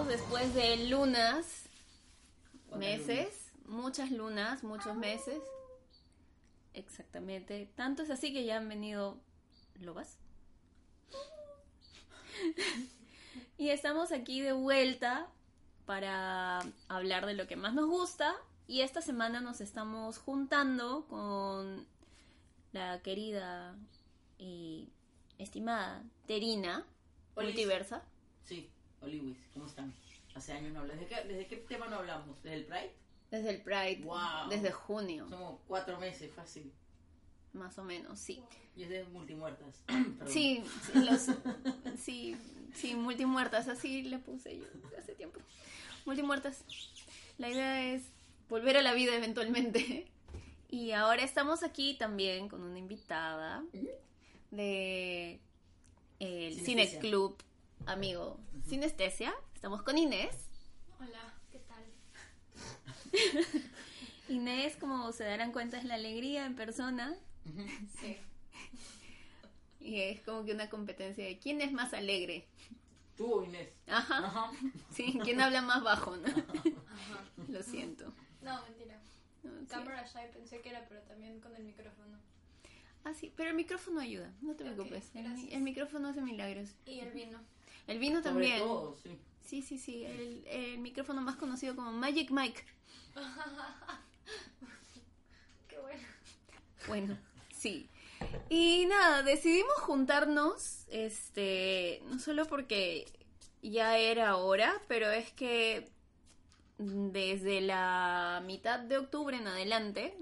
Después de lunas, meses, muchas lunas, muchos meses. Exactamente. Tanto es así que ya han venido lobas. y estamos aquí de vuelta para hablar de lo que más nos gusta. Y esta semana nos estamos juntando con la querida y estimada Terina. Multiversa. Sí, Oliwis, ¿cómo están? Hace años no hablamos. ¿Desde qué, ¿Desde qué tema no hablamos? ¿Desde el Pride? Desde el Pride, Wow. desde junio, Somos cuatro meses, fácil. más o menos, sí. Y es de multimuertas. Sí, sí, los, sí, sí, multimuertas, así le puse yo hace tiempo. Multimuertas. La idea es volver a la vida eventualmente. Y ahora estamos aquí también con una invitada de el Cine. Club, amigo Sinestesia. Estamos con Inés. Hola, ¿qué tal? Inés, como se darán cuenta, es la alegría en persona. Sí. Y es como que una competencia de quién es más alegre. Tú o Inés. Ajá. Ajá. Sí, quién habla más bajo, ¿no? Ajá. Lo siento. No, mentira. No, sí. Cámara shy pensé que era, pero también con el micrófono. Ah, sí, pero el micrófono ayuda, no te preocupes. El, gracias. el micrófono hace milagros. Y el vino. El vino Sobre también. todo, sí. Sí, sí, sí. El, el micrófono más conocido como Magic Mike. Qué bueno. Bueno, sí. Y nada, decidimos juntarnos, este, no solo porque ya era hora, pero es que desde la mitad de octubre en adelante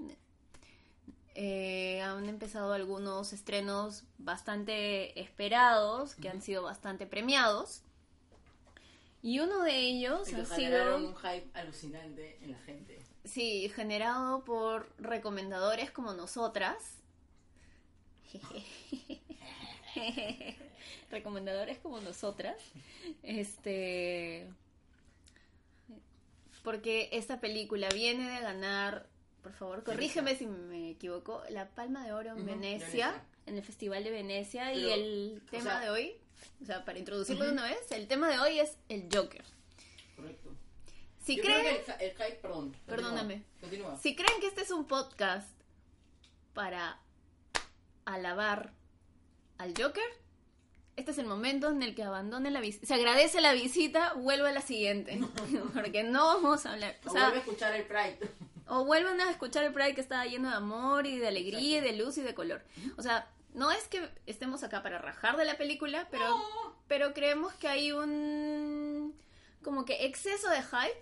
eh, han empezado algunos estrenos bastante esperados, que han sido bastante premiados. Y uno de ellos ha sido... un hype alucinante en la gente. Sí, generado por recomendadores como nosotras. recomendadores como nosotras. Este. Porque esta película viene de ganar, por favor, corrígeme si me equivoco, la Palma de Oro en Venecia, Venecia. en el Festival de Venecia. y el tema sea- de hoy, o sea, para introducirlo de una vez, el tema de hoy es el Joker. Correcto. Si Yo creen. creo que el, el hype, perdón. continúa, Perdóname. Continúa. Si creen que este es un podcast para alabar al Joker, este es el momento en el que abandone la visita. Se agradece la visita, vuelve a la siguiente. Porque no vamos a hablar. O O sea, vuelve a escuchar el Pride. O vuelvan a escuchar el Pride que está lleno de amor y de alegría y de luz y de color. O sea, no es que estemos acá para rajar de la película, pero, pero creemos que hay un como que exceso de hype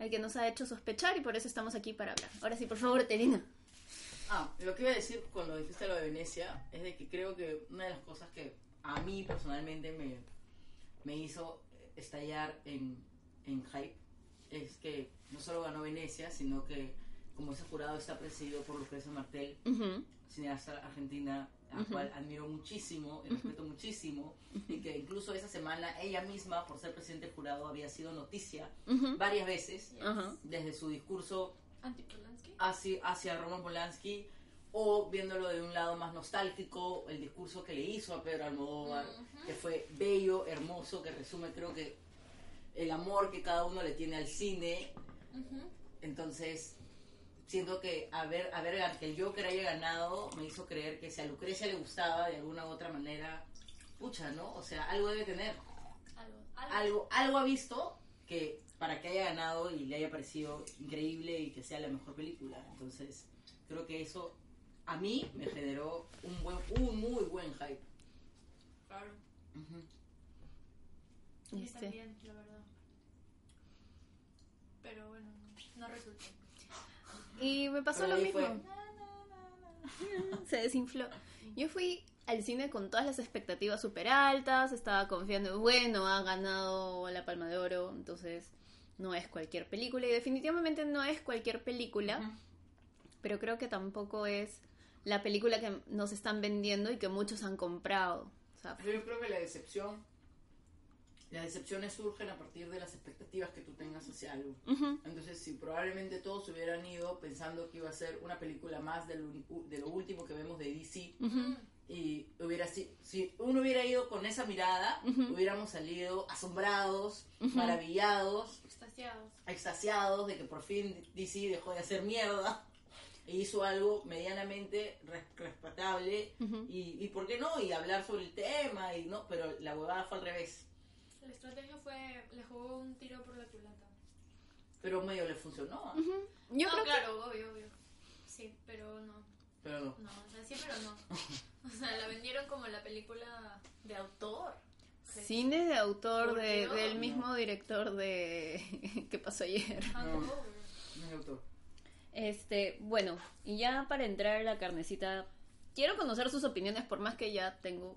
el que nos ha hecho sospechar y por eso estamos aquí para hablar. Ahora sí, por favor, Terina. Ah, lo que iba a decir cuando dijiste lo de Venecia es de que creo que una de las cosas que a mí personalmente me, me hizo estallar en, en hype es que no solo ganó Venecia, sino que como ese jurado está presidido por Lucrecia Martel, Ujú, cineasta argentina, a la Ujú. cual admiro muchísimo y respeto muchísimo, y que incluso esa semana ella misma, por ser presidente del jurado, había sido noticia varias veces Ajá. desde su discurso hacia, hacia Roman Polanski o viéndolo de un lado más nostálgico, el discurso que le hizo a Pedro Almodóvar, Ujú. que fue bello, hermoso, que resume creo que el amor que cada uno le tiene al cine. Ujú. Entonces, siento que haber, haber que el Joker haya ganado me hizo creer que si a Lucrecia le gustaba de alguna u otra manera, pucha, ¿no? O sea, algo debe tener. Algo. Algo. Algo, algo ha visto que para que haya ganado y le haya parecido increíble y que sea la mejor película. Entonces, creo que eso a mí me generó un buen, un muy buen hype. Claro. Ujú. Y Este. también, la verdad. Pero bueno, no, resultó. Y me pasó Pero lo mismo. fue. Se desinfló. Yo fui al cine con todas las expectativas súper altas, estaba confiando, bueno, ha ganado la Palma de Oro, entonces no es cualquier película, y definitivamente no es cualquier película, pero creo que tampoco es la película que nos están vendiendo y que muchos han comprado. O sea, Yo creo que la decepción, las decepciones surgen a partir de las expectativas que tú tengas hacia algo. ujú, Entonces, si probablemente todos hubieran ido pensando que iba a ser una película más de lo, de lo último que vemos de DC, ujú, Y hubiera si, si uno hubiera ido con esa mirada, Ujú. hubiéramos salido asombrados, maravillados, Extasiados. extasiados de que por fin DC dejó de hacer mierda e hizo algo medianamente res- respetable y, y por qué no y hablar sobre el tema y no pero la huevada fue al revés La estrategia fue, le jugó un tiro por la culata. pero medio le funcionó ¿ah? Yo no, creo claro, obvio, obvio. Sí, pero no. pero no No, o sea, sí, pero no. O sea, la vendieron como la película de autor. que cine de autor de, Dios. del mismo director de ¿Qué pasó ayer? Hangover. no es autor Este, bueno, y ya para entrar a la carnecita, quiero conocer sus opiniones, por más que ya tengo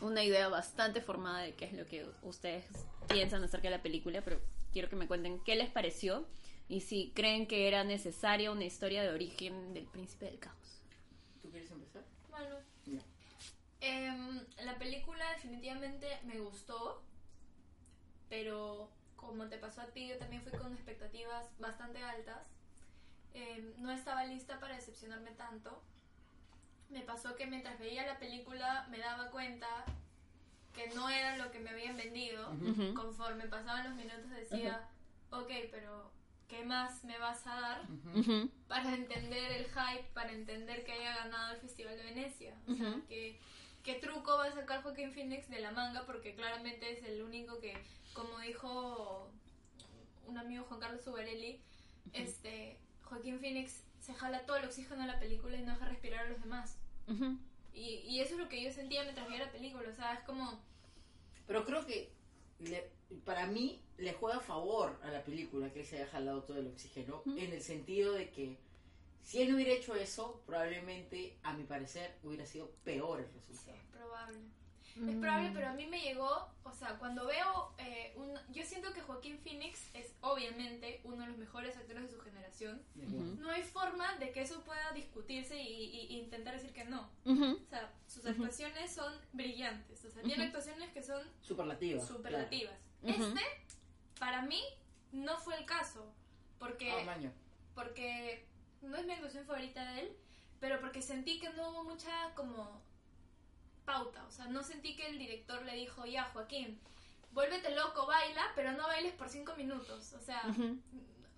una idea bastante formada de qué es lo que ustedes piensan acerca de la película, pero quiero que me cuenten qué les pareció y si creen que era necesaria una historia de origen del príncipe del caos. ¿tú quieres empezar? Bueno. Em, la película definitivamente me gustó, pero como te pasó a ti, yo también fui con expectativas bastante altas. Em, no estaba lista para decepcionarme tanto. Me pasó que mientras veía la película me daba cuenta que no era lo que me habían vendido. Conforme pasaban los minutos decía, ok, pero ¿qué más me vas a dar? Para entender el hype, para entender que haya ganado el Festival de Venecia. O sea, que, ¿qué truco va a sacar Joaquín Phoenix de la manga? Porque claramente es el único que, como dijo un amigo Juan Carlos Zubarelli, este, Joaquín Phoenix se jala todo el oxígeno de la película y no deja respirar a los demás. Y, y eso es lo que yo sentía mientras veía la película. O sea, es como... pero creo que le- para mí le juega a favor a la película que él se haya jalado todo el oxígeno en el sentido de que si él no hubiera hecho eso probablemente a mi parecer hubiera sido peor el Sí, resultado es probable. Mm. Es probable, pero a mí me llegó, o sea, cuando veo eh, un... Yo siento que Joaquín Phoenix es obviamente uno de los mejores actores de su generación. No hay forma de que eso pueda discutirse y, y- y intentar decir que no. O sea, sus actuaciones son brillantes. O sea, tiene actuaciones que son superlativa superlativas. Ujú. Este, para mí, no fue el caso. Porque, maño. porque no es mi actuación favorita de él, pero porque sentí que no hubo mucha como pauta. O sea, no sentí que el director le dijo, ya, Joaquín, vuélvete loco, baila, pero no bailes por cinco minutos. O sea,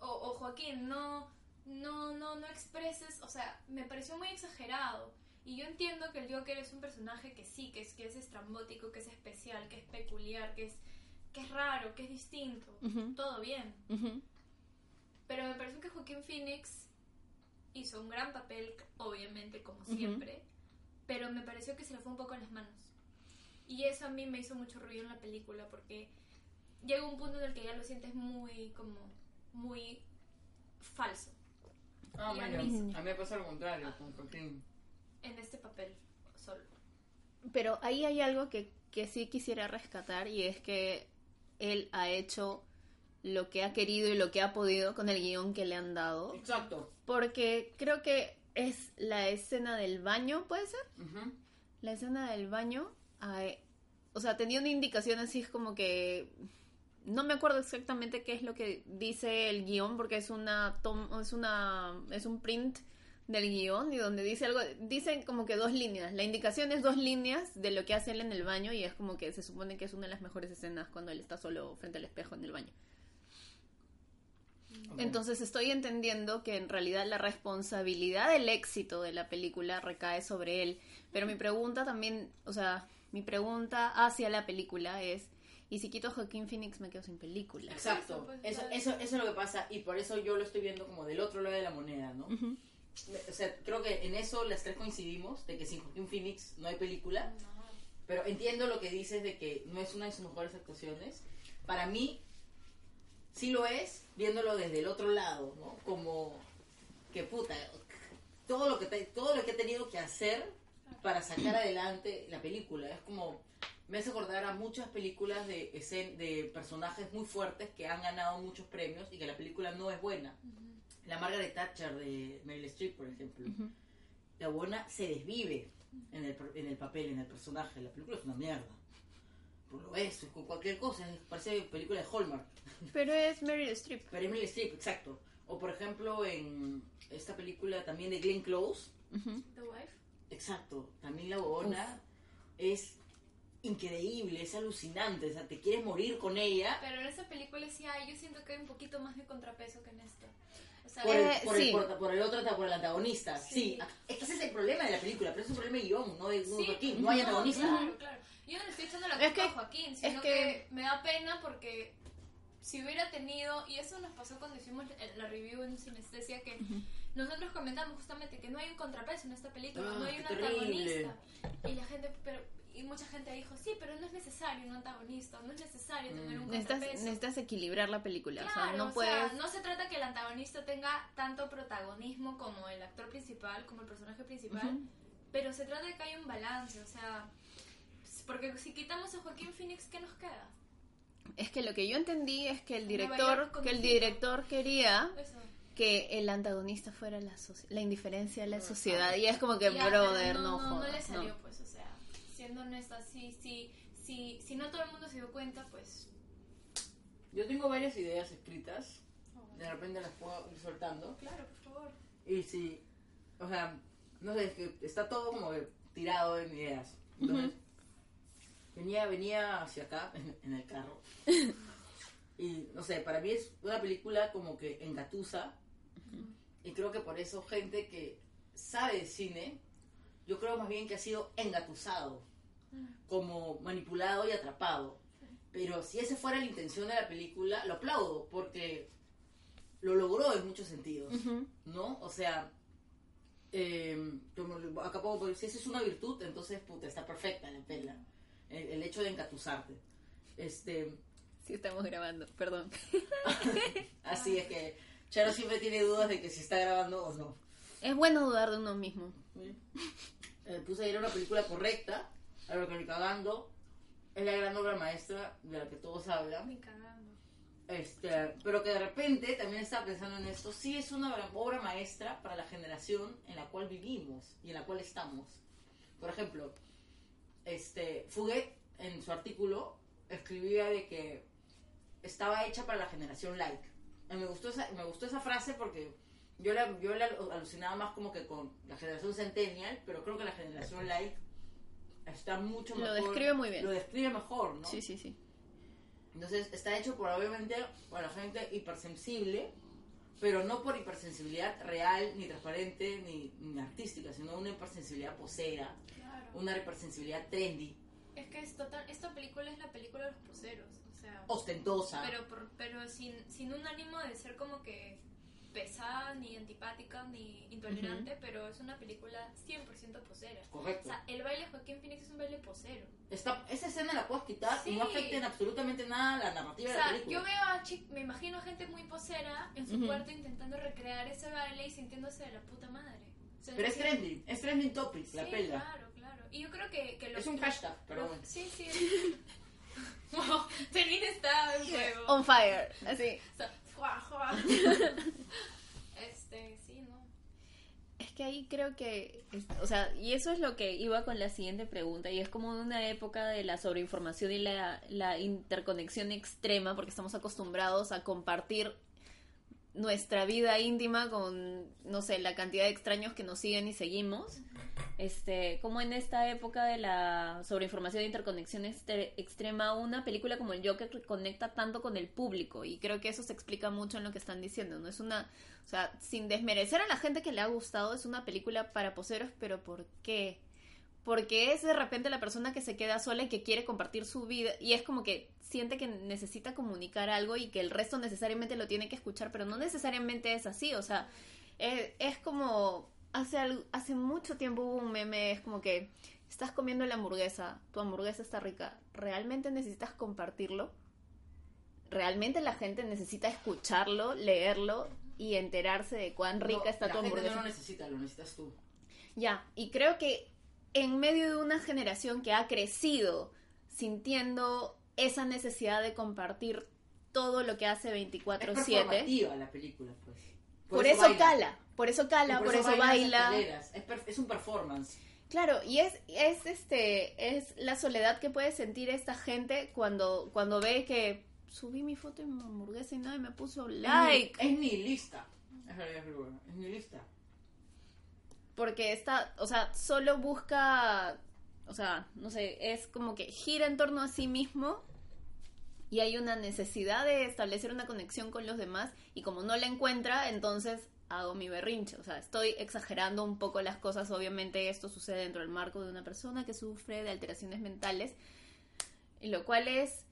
o, o Joaquín, no, no, no, no expreses, o sea, me pareció muy exagerado. Y yo entiendo que el Joker es un personaje que sí, que es, que es estrambótico, que es especial, que es peculiar, que es, que es raro, que es distinto. Todo bien. Pero me pareció que Joaquín Phoenix hizo un gran papel, obviamente, como siempre, pero me pareció que se le fue un poco en las manos. Y eso a mí me hizo mucho ruido en la película porque llega un punto en el que ya lo sientes muy, como, muy falso Ah, Y a mí- a mí me pasa lo contrario con Joaquín en este papel solo. Pero ahí hay algo que, que sí quisiera rescatar y es que él ha hecho lo que ha querido y lo que ha podido con el guion que le han dado. exacto Porque creo que es la escena del baño, ¿puede ser? La escena del baño, ay, o sea, tenía una indicación así es como que no me acuerdo exactamente qué es lo que dice el guion porque es una tom- es una es un print del guion y donde dice algo dicen como que dos líneas. La indicación es dos líneas de lo que hace él en el baño y es como que se supone que es una de las mejores escenas cuando él está solo frente al espejo en el baño Entonces estoy entendiendo que en realidad la responsabilidad del éxito de la película recae sobre él. Pero mi pregunta también, o sea, mi pregunta hacia la película es, ¿y si quito a Joaquín Phoenix me quedo sin película? Exacto, Pues, eso, vale. eso, eso es lo que pasa y por eso yo lo estoy viendo como del otro lado de la moneda, ¿no? Ujú. O sea, creo que en eso las tres coincidimos, de que sin Joaquín Phoenix no hay película, pero entiendo lo que dices de que no es una de sus mejores actuaciones. Para mí, sí lo es, viéndolo desde el otro lado, ¿no? Como que puta, todo lo que, te- todo lo que ha tenido que hacer para sacar adelante la película. Es como, me hace acordar a muchas películas de, escen- de personajes muy fuertes que han ganado muchos premios y que la película no es buena. La Margaret Thatcher de Meryl Streep, por ejemplo. La buena se desvive en el, en el papel, en el personaje. La película es una mierda. Por lo es, con cualquier cosa. Parece película de Hallmark. Pero es Meryl Streep. Pero es Meryl Streep, exacto. O por ejemplo en esta película también de Glenn Close. The Wife. Exacto. También la bobona es increíble, es alucinante. O sea, te quieres morir con ella. Pero en esa película sí hay, yo siento que hay un poquito más de contrapeso que en esta. O sea, Por el, Eh, por, sí. el, por, por el otro, por el antagonista. Sí. Sí. Es que ese es el problema de la película, pero es un problema de guion, no de Sí. No hay antagonista. Claro, claro. Yo no le estoy echando la Es culpa que- a Joaquín, sino que- que... me da pena porque si hubiera tenido, y eso nos pasó cuando hicimos la review en Sinestesia, que nosotros comentamos justamente que no hay un contrapeso en esta película, Ah, no hay un terrible. antagonista. Y la gente, pero, y mucha gente dijo, sí, pero no es necesario un antagonista, no es necesario tener un Mm. Necesitas, contrapeso. necesitas equilibrar la película. o sea, no o puedes. sea, no se trata que el antagonista tenga tanto protagonismo como el actor principal, como el personaje principal, pero se trata de que haya un balance, o sea, porque si quitamos a Joaquín Phoenix, ¿qué nos queda? Es que lo que yo entendí es que el director, que el director quería Eso. que el antagonista fuera la, soci- la indiferencia de la sociedad. Y es como que, Ya, brother, no, no, no, jodas, le salió, no. pues, o sea, siendo honesta, si, si, si, si no todo el mundo se dio cuenta, pues... Yo tengo varias ideas escritas. De repente las puedo ir soltando. Claro, por favor. Y si, o sea, no sé, es que está todo como que tirado en ideas. Entonces, venía, venía hacia acá en, el carro. Y, no sé, para mí es una película como que engatusa. Y creo que por eso gente que sabe de cine, yo creo más bien que ha sido engatusado. Como manipulado y atrapado. Pero si esa fuera la intención de la película, lo aplaudo, porque lo logró en muchos sentidos. ¿no? O sea, eh, acá puedo decir, si esa es una virtud, entonces, puta, está perfecta la pela. El, el hecho de engatusarte. Este, Sí, estamos grabando, perdón. así es que Charo siempre tiene dudas de que si está grabando o no. Es bueno dudar de uno mismo. Eh, puse ayer una película correcta, a lo que ni cagando, es la gran obra maestra de la que todos hablan. Ni cagando. Este, pero que de repente también estaba pensando en esto, sí es una obra maestra para la generación en la cual vivimos y en la cual estamos. Por ejemplo, este, Fuguet en su artículo escribía de que estaba hecha para la generación like. Y me gustó esa, me gustó esa frase porque yo la, yo la alucinaba más como que con la generación centennial, pero creo que la generación like está mucho Lo mejor. describe muy bien. Lo describe mejor, ¿no? Sí, sí, sí. Entonces está hecho por obviamente para la gente hipersensible, pero no por hipersensibilidad real, ni transparente, ni, ni artística, sino una hipersensibilidad posera. Una hipersensibilidad trendy, Es que es total, esta película es la película de los poseros, o sea... ostentosa. Pero, por- pero sin, sin un ánimo de ser como que pesada, ni antipática, ni intolerante, pero es una película 100% posera. O Correcto. sea, el baile de Joaquín Phoenix es un baile posero. Esta, esa escena la puedes quitar y Sí. no afecta en absolutamente nada la O narrativa de la sea, película. yo veo a chi- me imagino gente muy posera en su Ujú. cuarto intentando recrear ese baile y sintiéndose de la puta madre. O sea, Pero es que- trending, es trending topic, la Sí, pela. claro, claro. Y yo creo que, que los- Es un hashtag, pero. Sí, sí. wow, Celine está en juego. On fire, así. Este, sí, ¿no? Es que ahí creo que, o sea, y eso es lo que iba con la siguiente pregunta, y es como una época de la sobreinformación y la, la interconexión extrema, porque estamos acostumbrados a compartir nuestra vida íntima con, no sé, la cantidad de extraños que nos siguen y seguimos. Este, como en esta época de la sobreinformación e interconexión extrema, una película como el Joker conecta tanto con el público y creo que eso se explica mucho en lo que están diciendo, ¿no? Es una, o sea, sin desmerecer a la gente que le ha gustado, es una película para poseros, pero ¿por qué? Porque es de repente la persona que se queda sola y que quiere compartir su vida y es como que siente que necesita comunicar algo y que el resto necesariamente lo tiene que escuchar, pero no necesariamente es así, o sea, eh, es como hace al- hace mucho tiempo hubo un meme, es como que estás comiendo la hamburguesa, tu hamburguesa está rica, ¿realmente necesitas compartirlo? ¿Realmente la gente necesita escucharlo, leerlo y enterarse de cuán rica No, está la tu gente hamburguesa? no lo necesita, lo necesitas tú. Ya, y creo que en medio de una generación que ha crecido sintiendo esa necesidad de compartir todo lo que hace Es 24/7, performativa la película, pues. por, eso, cala, por eso cala, por, eso baila. Es, un performance. Claro, y es, es este, es la soledad que puede sentir esta gente cuando, cuando ve que subí mi foto en mi hamburguesa y nadie me puso like. Es, ni- es nihilista. Es es nihilista. Porque está, o sea, solo busca, o sea, no sé, es como que gira en torno a sí mismo y hay una necesidad de establecer una conexión con los demás y como no la encuentra, entonces hago mi berrinche, o sea, estoy exagerando un poco las cosas, obviamente esto sucede dentro del marco de una persona que sufre de alteraciones mentales, lo cual es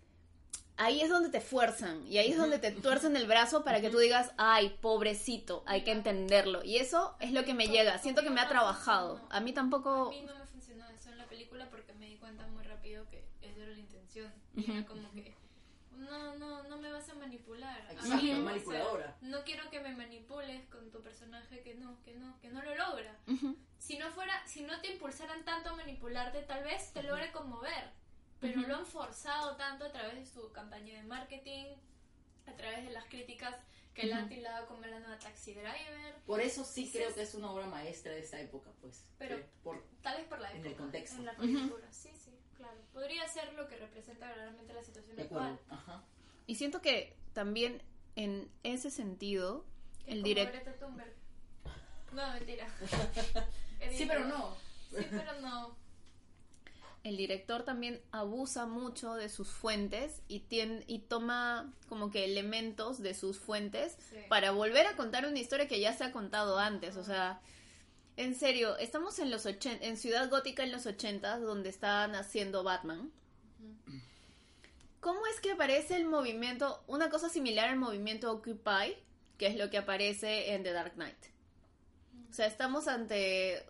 ahí es donde te fuerzan y ahí es donde te tuercen el brazo para que tú digas, ay, pobrecito, hay que entenderlo. Y eso es lo que me llega. Siento que me ha trabajado. A mí tampoco... A mí no me funcionó eso en la película porque me di cuenta muy rápido que esa era la intención. Y era como que, no, no, no me vas a manipular. Exacto, mí, o sea, manipuladora. no quiero que me manipules con tu personaje que no, que no, que no lo logra. Si no fuera, si no te impulsaran tanto a manipularte, tal vez te logre conmover. Pero Ujú. lo han forzado tanto a través de su campaña de marketing, a través de las críticas que le han tildado como la nueva Taxi Driver, Por eso sí creo que es una obra maestra de esta época, pues. Pero- por, tal vez por la En época, el contexto. en la Ujú. coyuntura. Sí, sí, claro. Podría ser lo que representa verdaderamente la situación de actual. Ajá. Y siento que también en ese sentido, Que el Thunberg. No, mentira. Sí, pero no. Sí, pero no. El director también abusa mucho de sus fuentes y, tien- y toma como que elementos de sus fuentes Sí. para volver a contar una historia que ya se ha contado antes. O sea, en serio, estamos en los ochen- en Ciudad Gótica en los 80 donde estaban haciendo Batman. ¿Cómo es que aparece el movimiento, una cosa similar al movimiento Occupy, que es lo que aparece en The Dark Knight? O sea, estamos ante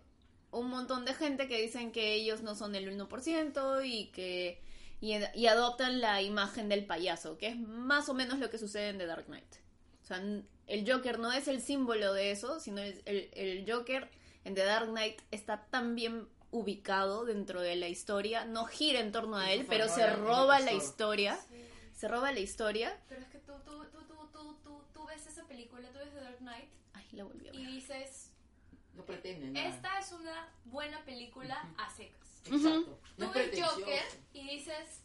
un montón de gente que dicen que ellos no son el 1% y que y, y adoptan la imagen del payaso, que es más o menos lo que sucede en The Dark Knight. O sea, el Joker no es el símbolo de eso, sino es el, el Joker en The Dark Knight está tan bien ubicado dentro de la historia, no gira en torno a él, pero se roba el la historia, Sí. se roba la historia. Pero es que tú, tú, tú, tú, tú, tú, ves esa película, tú ves The Dark Knight Ay, la volví a y ver. dices, No pretende nada. esta es una buena película a secas. Exacto. No Tú es ves. Joker y dices,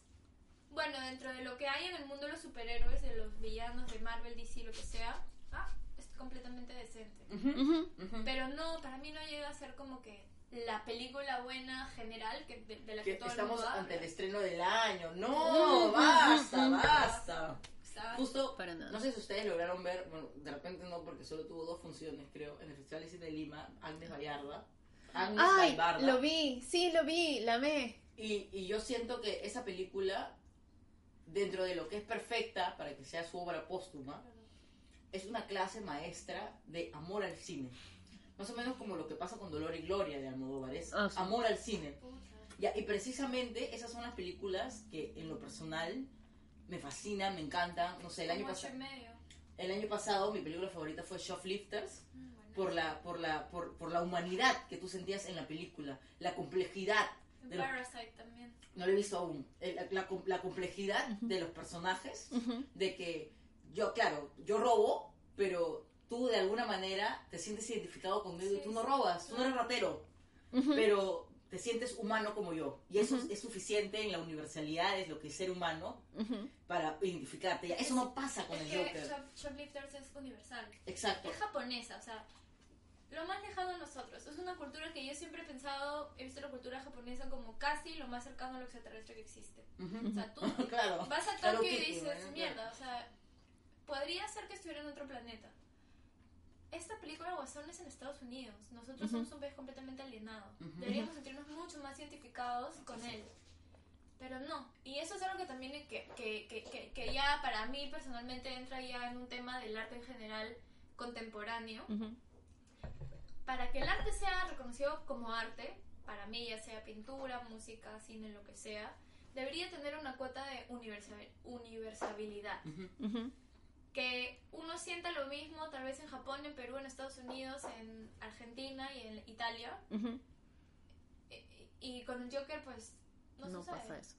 bueno, dentro de lo que hay en el mundo de los superhéroes, de los villanos de Marvel, DC, lo que sea, ah, es completamente decente. Ujú, Ujú. ujú. Pero no, para mí no llega a ser como que la película buena general que, de, de la que, Que todo el estamos mundo ante el estreno del año. No, basta, basta. Estaba- Justo, Para no sé si ustedes lograron ver, bueno, de repente no, porque solo tuvo dos funciones, creo, en el Festival de Cine de Lima, Agnes Vallarda. Agnes Ay, lo vi, sí, lo vi, la amé. Y, y yo siento que esa película, dentro de lo que es perfecta para que sea su obra póstuma, es una clase maestra de amor al cine. Más o menos como lo que pasa con Dolor y Gloria de Almodóvar, es Ah, sí. amor al cine. Ya, y precisamente esas son las películas que en lo personal me fascinan, me encantan. No sé, el año, Como el año pasado mi película favorita fue Shoplifters Mm, bueno. por la, por, la, por, por la humanidad que tú sentías en la película, la complejidad. de los- Parasite también. no lo he visto aún. El- La, la la complejidad de los personajes, Ujú. de que yo, claro, yo robo, pero tú de alguna manera te sientes identificado conmigo y Sí, tú no sí, robas, tú no eres ratero, Ujú. pero te sientes humano como yo. Y eso Ujú. es, es suficiente en la universalidad, es lo que es ser humano, Ujú. para identificarte. Ya, eso no pasa con Es el que Joker. Shop- Shoplifters es universal. Exacto. Es japonesa, o sea, lo más lejano a nosotros. Es una cultura que yo siempre he pensado, he visto la cultura japonesa como casi lo más cercano a lo extraterrestre que existe. Ujú. O sea, tú claro. vas a Tokio y Kitty, dices, mierda, o sea, podría ser que estuviera en otro planeta. Esta película Guasón es en Estados Unidos. Nosotros Ujú. somos un país completamente alienado. Ujú. Deberíamos sentirnos mucho más identificados con él. Pero no. Y eso es algo que también que, que, que, que, que ya para mí personalmente entra ya en un tema del arte en general contemporáneo. Ujú. Para que el arte sea reconocido como arte, para mí ya sea pintura, música, cine, lo que sea, debería tener una cuota de universal- universalidad. Que uno sienta lo mismo tal vez en Japón, en Perú, en Estados Unidos, en Argentina y en Italia. E- Y con el Joker pues no, No sucede. pasa eso.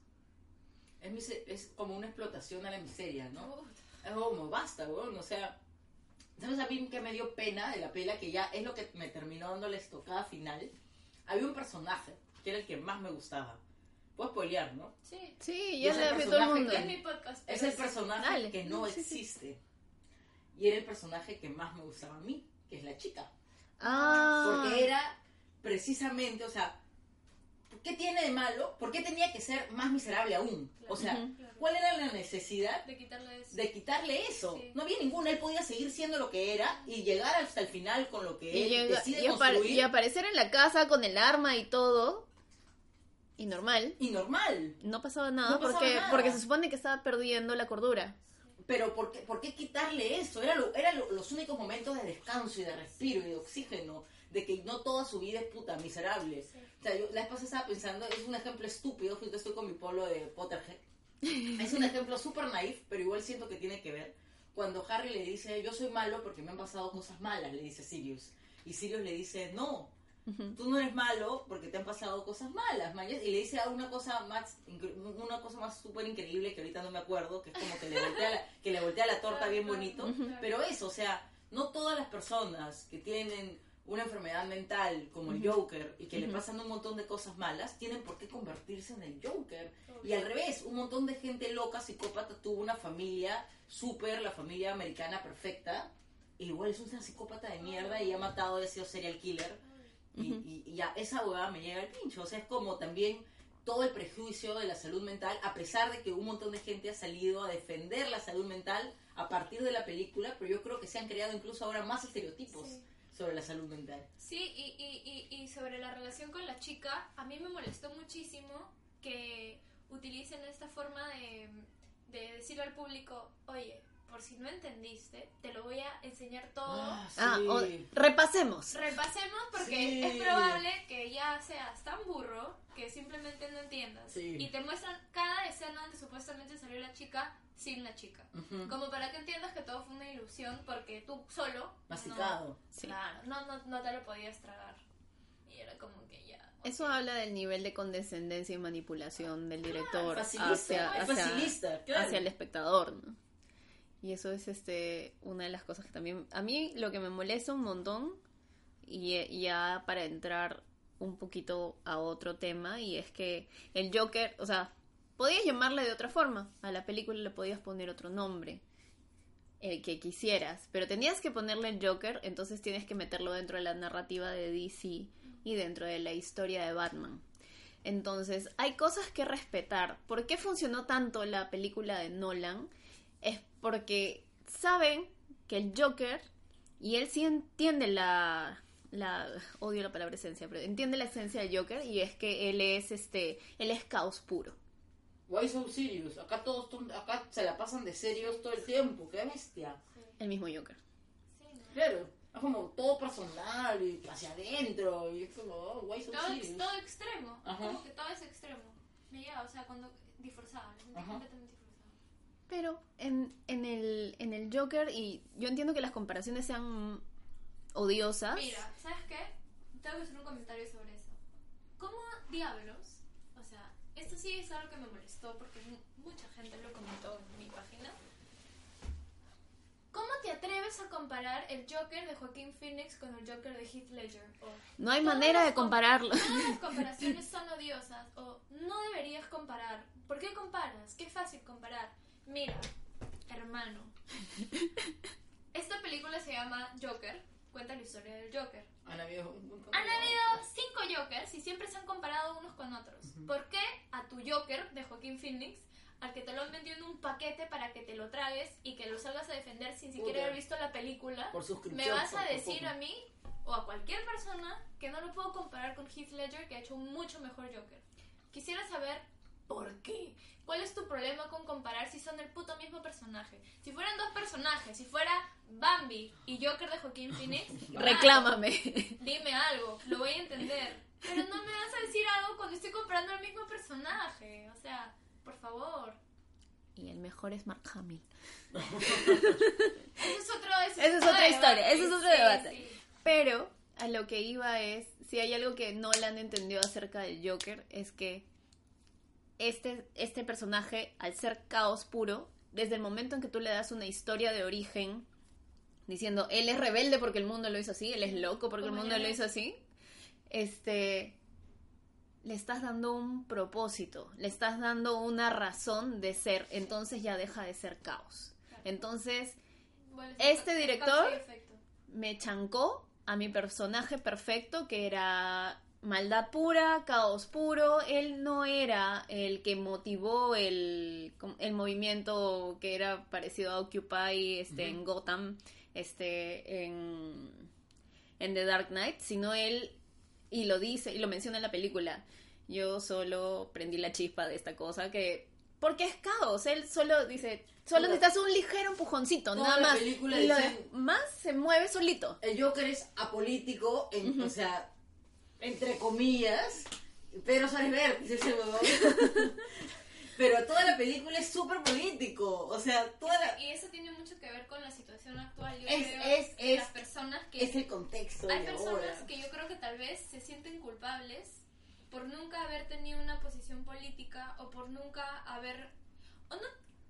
Es, como una explotación a la miseria, ¿no? Uf, Es como, basta, weón, o sea... ¿Sabes a mí que me dio pena de la pela? Que ya es lo que me terminó dando la estocada final. Había un personaje que era el que más me gustaba. Puedo spoilear, ¿no? Sí, Sí, Y ya todo el personaje mundo. que es mi podcast. Es pero el personaje Dale. que no Sí, sí. existe. Y era el personaje que más me gustaba a mí, que es la chica. Ah. Porque era precisamente, o sea, ¿qué tiene de malo? ¿Por qué tenía que ser más miserable aún? O sea. Claro. ¿cuál era la necesidad De quitarle eso. de quitarle eso? Sí. No había ninguna, él podía seguir siendo lo que era y llegar hasta el final con lo que Y, él llega- decide y construir y aparecer en la casa con el arma y todo. Y normal. y normal. No pasaba nada, No pasaba porque, nada. porque se supone que estaba perdiendo la cordura. Pero ¿por qué, por qué quitarle eso? Era, lo- era lo- los únicos momentos de descanso y de respiro y de oxígeno, de que no toda su vida es puta miserable. Sí. O sea, yo la vez pasada estaba pensando, es un ejemplo estúpido, justo estoy con mi polo de Potterhead. Es un ejemplo súper naif, pero igual siento que tiene que ver. Cuando Harry le dice, yo soy malo porque me han pasado cosas malas, le dice Sirius. Y Sirius le dice, no, Tú no eres malo porque te han pasado cosas malas. Y le dice a una cosa más, una cosa más súper increíble que ahorita no me acuerdo, que es como que le voltea la, que le voltea la torta bien bonito. Pero eso, o sea, no todas las personas que tienen una enfermedad mental como el Joker y que le pasan un montón de cosas malas, tienen por qué convertirse en el Joker. Y al revés, un montón de gente loca, psicópata, tuvo una familia súper, la familia americana perfecta. e igual es una psicópata de mierda y ha matado y ha sido serial killer. Y, y- y ya, esa huevada me llega al pincho. O sea, es como también todo el prejuicio de la salud mental, a pesar de que un montón de gente ha salido a defender la salud mental a partir de la película, pero yo creo que se han creado incluso ahora más estereotipos Sí. sobre la salud mental. Sí, y, y, y, y sobre la relación con la chica, a mí me molestó muchísimo que utilicen esta forma de, de decirle al público, oye, por si no entendiste, te lo voy a enseñar todo. Ah, sí. o- repasemos. Repasemos porque Sí. es probable que ya seas tan burro que simplemente no entiendas. Sí. Y te muestran cada escena donde supuestamente salió la chica sin la chica. Ujú. Como para que entiendas que todo fue una ilusión porque tú solo... Masticado. No, Sí. Claro, no, no, no te lo podías tragar. Y era como que ya... Eso habla del nivel de condescendencia y manipulación del director Facilista, hacia, es hacia- facilista, claro. hacia el espectador, ¿no? Y eso es este una de las cosas que también a mí lo que me molesta un montón y y ya para entrar un poquito a otro tema y es que el Joker, o sea, podías llamarle de otra forma, a la película le podías poner otro nombre, el que quisieras, pero tenías que ponerle el Joker, entonces tienes que meterlo dentro de la narrativa de DC y dentro de la historia de Batman. Entonces, hay cosas que respetar. ¿Por qué funcionó tanto la película de Nolan? Es porque saben que el Joker, y él sí entiende la, la odio la palabra esencia, pero entiende la esencia del Joker y es que él es este, él es caos puro. Why so serious? Acá todos acá se la pasan de serios todo el tiempo, qué bestia. El mismo Joker. Sí, ¿no? Claro, es como todo personal y hacia adentro y es como, oh, why so todo, serious? ex- todo extremo. Ajá. Como que todo es extremo. Me llega, o sea, cuando disforzado, me sentí Ajá. completamente disforzado. Pero en, en, el, en el Joker, y yo entiendo que las comparaciones sean odiosas. Mira, ¿sabes qué? Tengo que hacer un comentario sobre eso. ¿Cómo diablos? O sea, esto sí es algo que me molestó porque mu- mucha gente lo comentó en mi página. ¿Cómo te atreves a comparar el Joker de Joaquín Phoenix con el Joker de Heath Ledger? O, No hay manera de com- compararlo. Todas las comparaciones son odiosas o no deberías comparar. ¿Por qué comparas? Qué fácil comparar. Mira, hermano. Esta película se llama Joker. Cuenta la historia del Joker. Han habido un montón Han habido cinco Jokers y siempre se han comparado unos con otros. ¿Por qué a tu Joker de Joaquín Phoenix, al que te lo han vendido en un paquete para que te lo tragues y que lo salgas a defender sin siquiera Puta. haber visto la película, Por me vas a por decir poco. a mí o a cualquier persona que no lo puedo comparar con Heath Ledger que ha hecho un mucho mejor Joker? Quisiera saber por qué. ¿Cuál es tu problema con comparar si son el puto mismo personaje? Si fueran dos personajes, si fuera Bambi y Joker de Joaquín Phoenix, Reclámame. Dime algo, lo voy a entender. Pero no me vas a decir algo cuando estoy comprando al mismo personaje. O sea, por favor. Y el mejor es Mark Hamill. Eso es otro es otra historia, ese es otro Sí, debate. sí. Pero a lo que iba es, si hay algo que Nolan entendió acerca del Joker, es que este, este personaje, al ser caos puro, desde el momento en que tú le das una historia de origen, diciendo, él es rebelde porque el mundo lo hizo así, él es loco porque el mundo lo hizo así, este, le estás dando un propósito, le estás dando una razón de ser, entonces ya deja de ser caos. Entonces, Bueno, Este es- director- me chancó a mi personaje perfecto, que era maldad pura, caos puro. Él no era el que motivó el, el movimiento que era parecido a Occupy este, en Gotham, este, en, en The Dark Knight, sino él, y lo dice, y lo menciona en la película, yo solo prendí la chispa de esta cosa que... Porque es caos, él solo dice, solo necesitas un ligero empujoncito, toda nada la más. película Y lo dicen- demás se mueve solito. El Joker es apolítico, en- o sea, entre comillas. Pedro Suárez Vértiz es el huevón. Pero toda la película es súper político. O sea, toda la... Y eso tiene mucho que ver con la situación actual. Yo Es- creo es- es- las personas que... Es el contexto Hay de personas ahora. que yo creo que tal vez se sienten culpables por nunca haber tenido una posición política o por nunca haber... O no,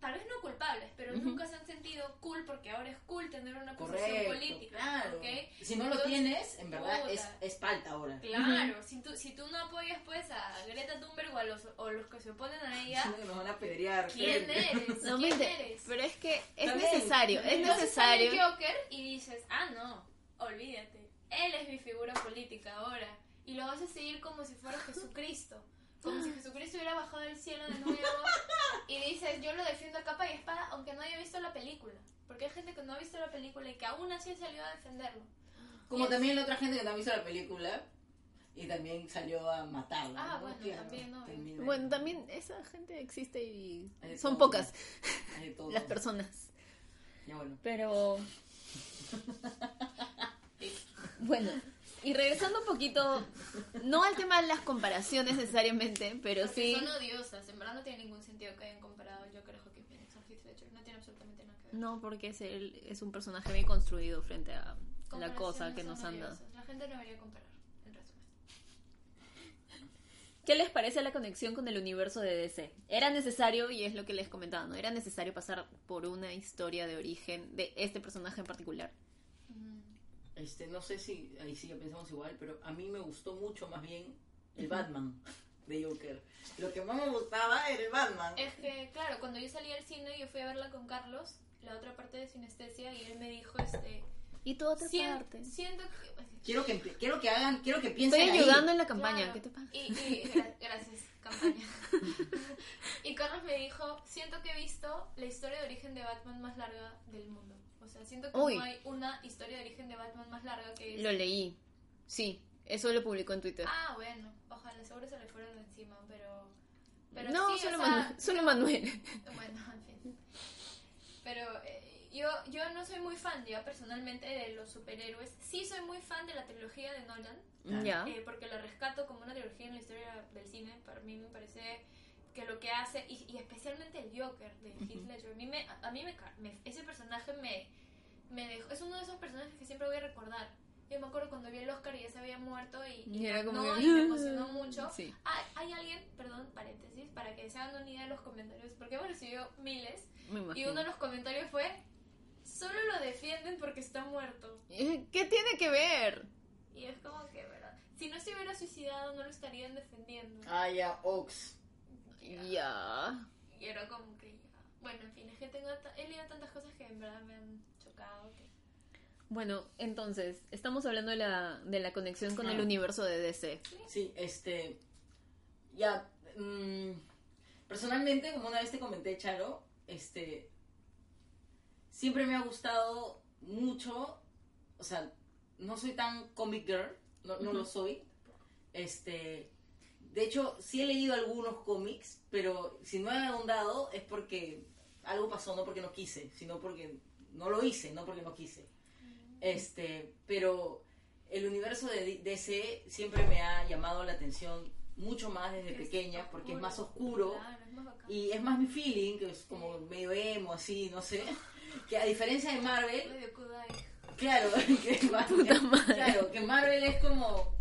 tal vez no culpables, pero Ujú. nunca se han sentido cool porque ahora es cool tener una posición política. claro. ¿ok? Si no lo Entonces, tienes, en verdad puta. es, es falta ahora. Claro, si, tú, si tú no apoyas pues a Greta Thunberg o a los, o los que se oponen a ella, nos van a pedrear. ¿quién eres? No, ¿Quién eres? pero es que es bien. necesario, es Entonces sale necesario. Joker y dices, ah, no, olvídate. Él es mi figura política ahora. Y lo vas a seguir como si fuera Jesucristo. Como si Jesucristo hubiera bajado del cielo de nuevo. Y dices, yo lo defiendo a capa y espada, aunque no haya visto la película. Porque hay gente que no ha visto la película y que aún así salió a defenderlo. Como también la otra gente que no ha visto la película y también salió a matarla. Ah, ¿no? bueno, Claro, también, ¿no? también. Bueno, también esa gente existe y Hay son todo. pocas todo. las personas. Ya bueno. Pero bueno, y regresando un poquito, no al tema de las comparaciones necesariamente, pero Porque sí. son odiosas. En verdad no tiene ningún sentido que hayan comparado Joker a Joaquin Phoenix o Heath Ledger. No tiene absolutamente nada que ver. No, porque es, el, es un personaje bien construido frente a la cosa que nos han dado. La gente no debería comparar, en resumen. ¿Qué les parece la conexión con el universo de DC? Era necesario, y es lo que les comentaba, ¿no? Era necesario pasar por una historia de origen de este personaje en particular. Este, no sé si ahí sí ya pensamos igual, pero a mí me gustó mucho más bien el Batman de Joker. Lo que más me gustaba era el Batman. Es que, claro, cuando yo salí al cine, yo fui a verla con Carlos, la otra parte de Sinestesia, y él me dijo, este... Y tu otra "Sien- parte. Siento que... Quiero que quiero que hagan, quiero que piensen Estoy ahí. ayudando en la campaña. Claro, ¿Qué te pasa? Y, y- gra- gracias, campaña. y Carlos me dijo, siento que he visto la historia de origen de Batman más larga del mundo. O sea, siento que Uy. no hay una historia de origen de Batman más larga que Lo esa. leí. Sí, eso lo publicó en Twitter. Ah, bueno, ojalá seguro se le fueron encima, pero... pero no, sí, o solo, sea, Manuel, solo Manuel. Bueno, en fin. Pero eh, yo, yo no soy muy fan, yo personalmente, de los superhéroes. Sí soy muy fan de la trilogía de Nolan, ya. eh, porque la rescato como una trilogía en la historia del cine. Para mí me parece que lo que hace, y, y especialmente el Joker de Heath Ledger, a mí, me, a, mí me, me- ese personaje me, me dejó, es uno de esos personajes que siempre voy a recordar. Yo me acuerdo cuando vi el Oscar y ya se había muerto y, y Y era como ganó que- y me emocionó mucho. Sí. Hay, hay alguien, perdón, paréntesis, para que se hagan una idea de los comentarios, porque hemos recibido miles y uno de los comentarios fue, solo lo defienden porque está muerto. Eh, ¿Qué tiene que ver? Y es como que, ¿verdad? Si no se hubiera suicidado, no lo estarían defendiendo. Ah, ya, Ox. Ya. Y era como que ya. Bueno, en fin, es que tengo he leído tantas cosas que en verdad me han chocado. Que... Bueno, entonces, estamos hablando de la, de la conexión con el Ah. universo de DC. Sí, este. Ya. mm, personalmente, como una vez te comenté, Charo, este. Siempre me ha gustado mucho. O sea, no soy tan comic girl, no, no lo soy. Este. De hecho, sí he leído algunos cómics, pero si no he ahondado es porque algo pasó, no porque no quise, sino porque no lo hice, no porque no quise. Este, pero el universo de DC siempre me ha llamado la atención mucho más desde Es pequeña porque es oscuro. más oscuro Claro, es más y es más mi feeling, que es como medio emo, así, no sé. Que a diferencia de Marvel, claro, que, Puta madre. claro, que Marvel es como.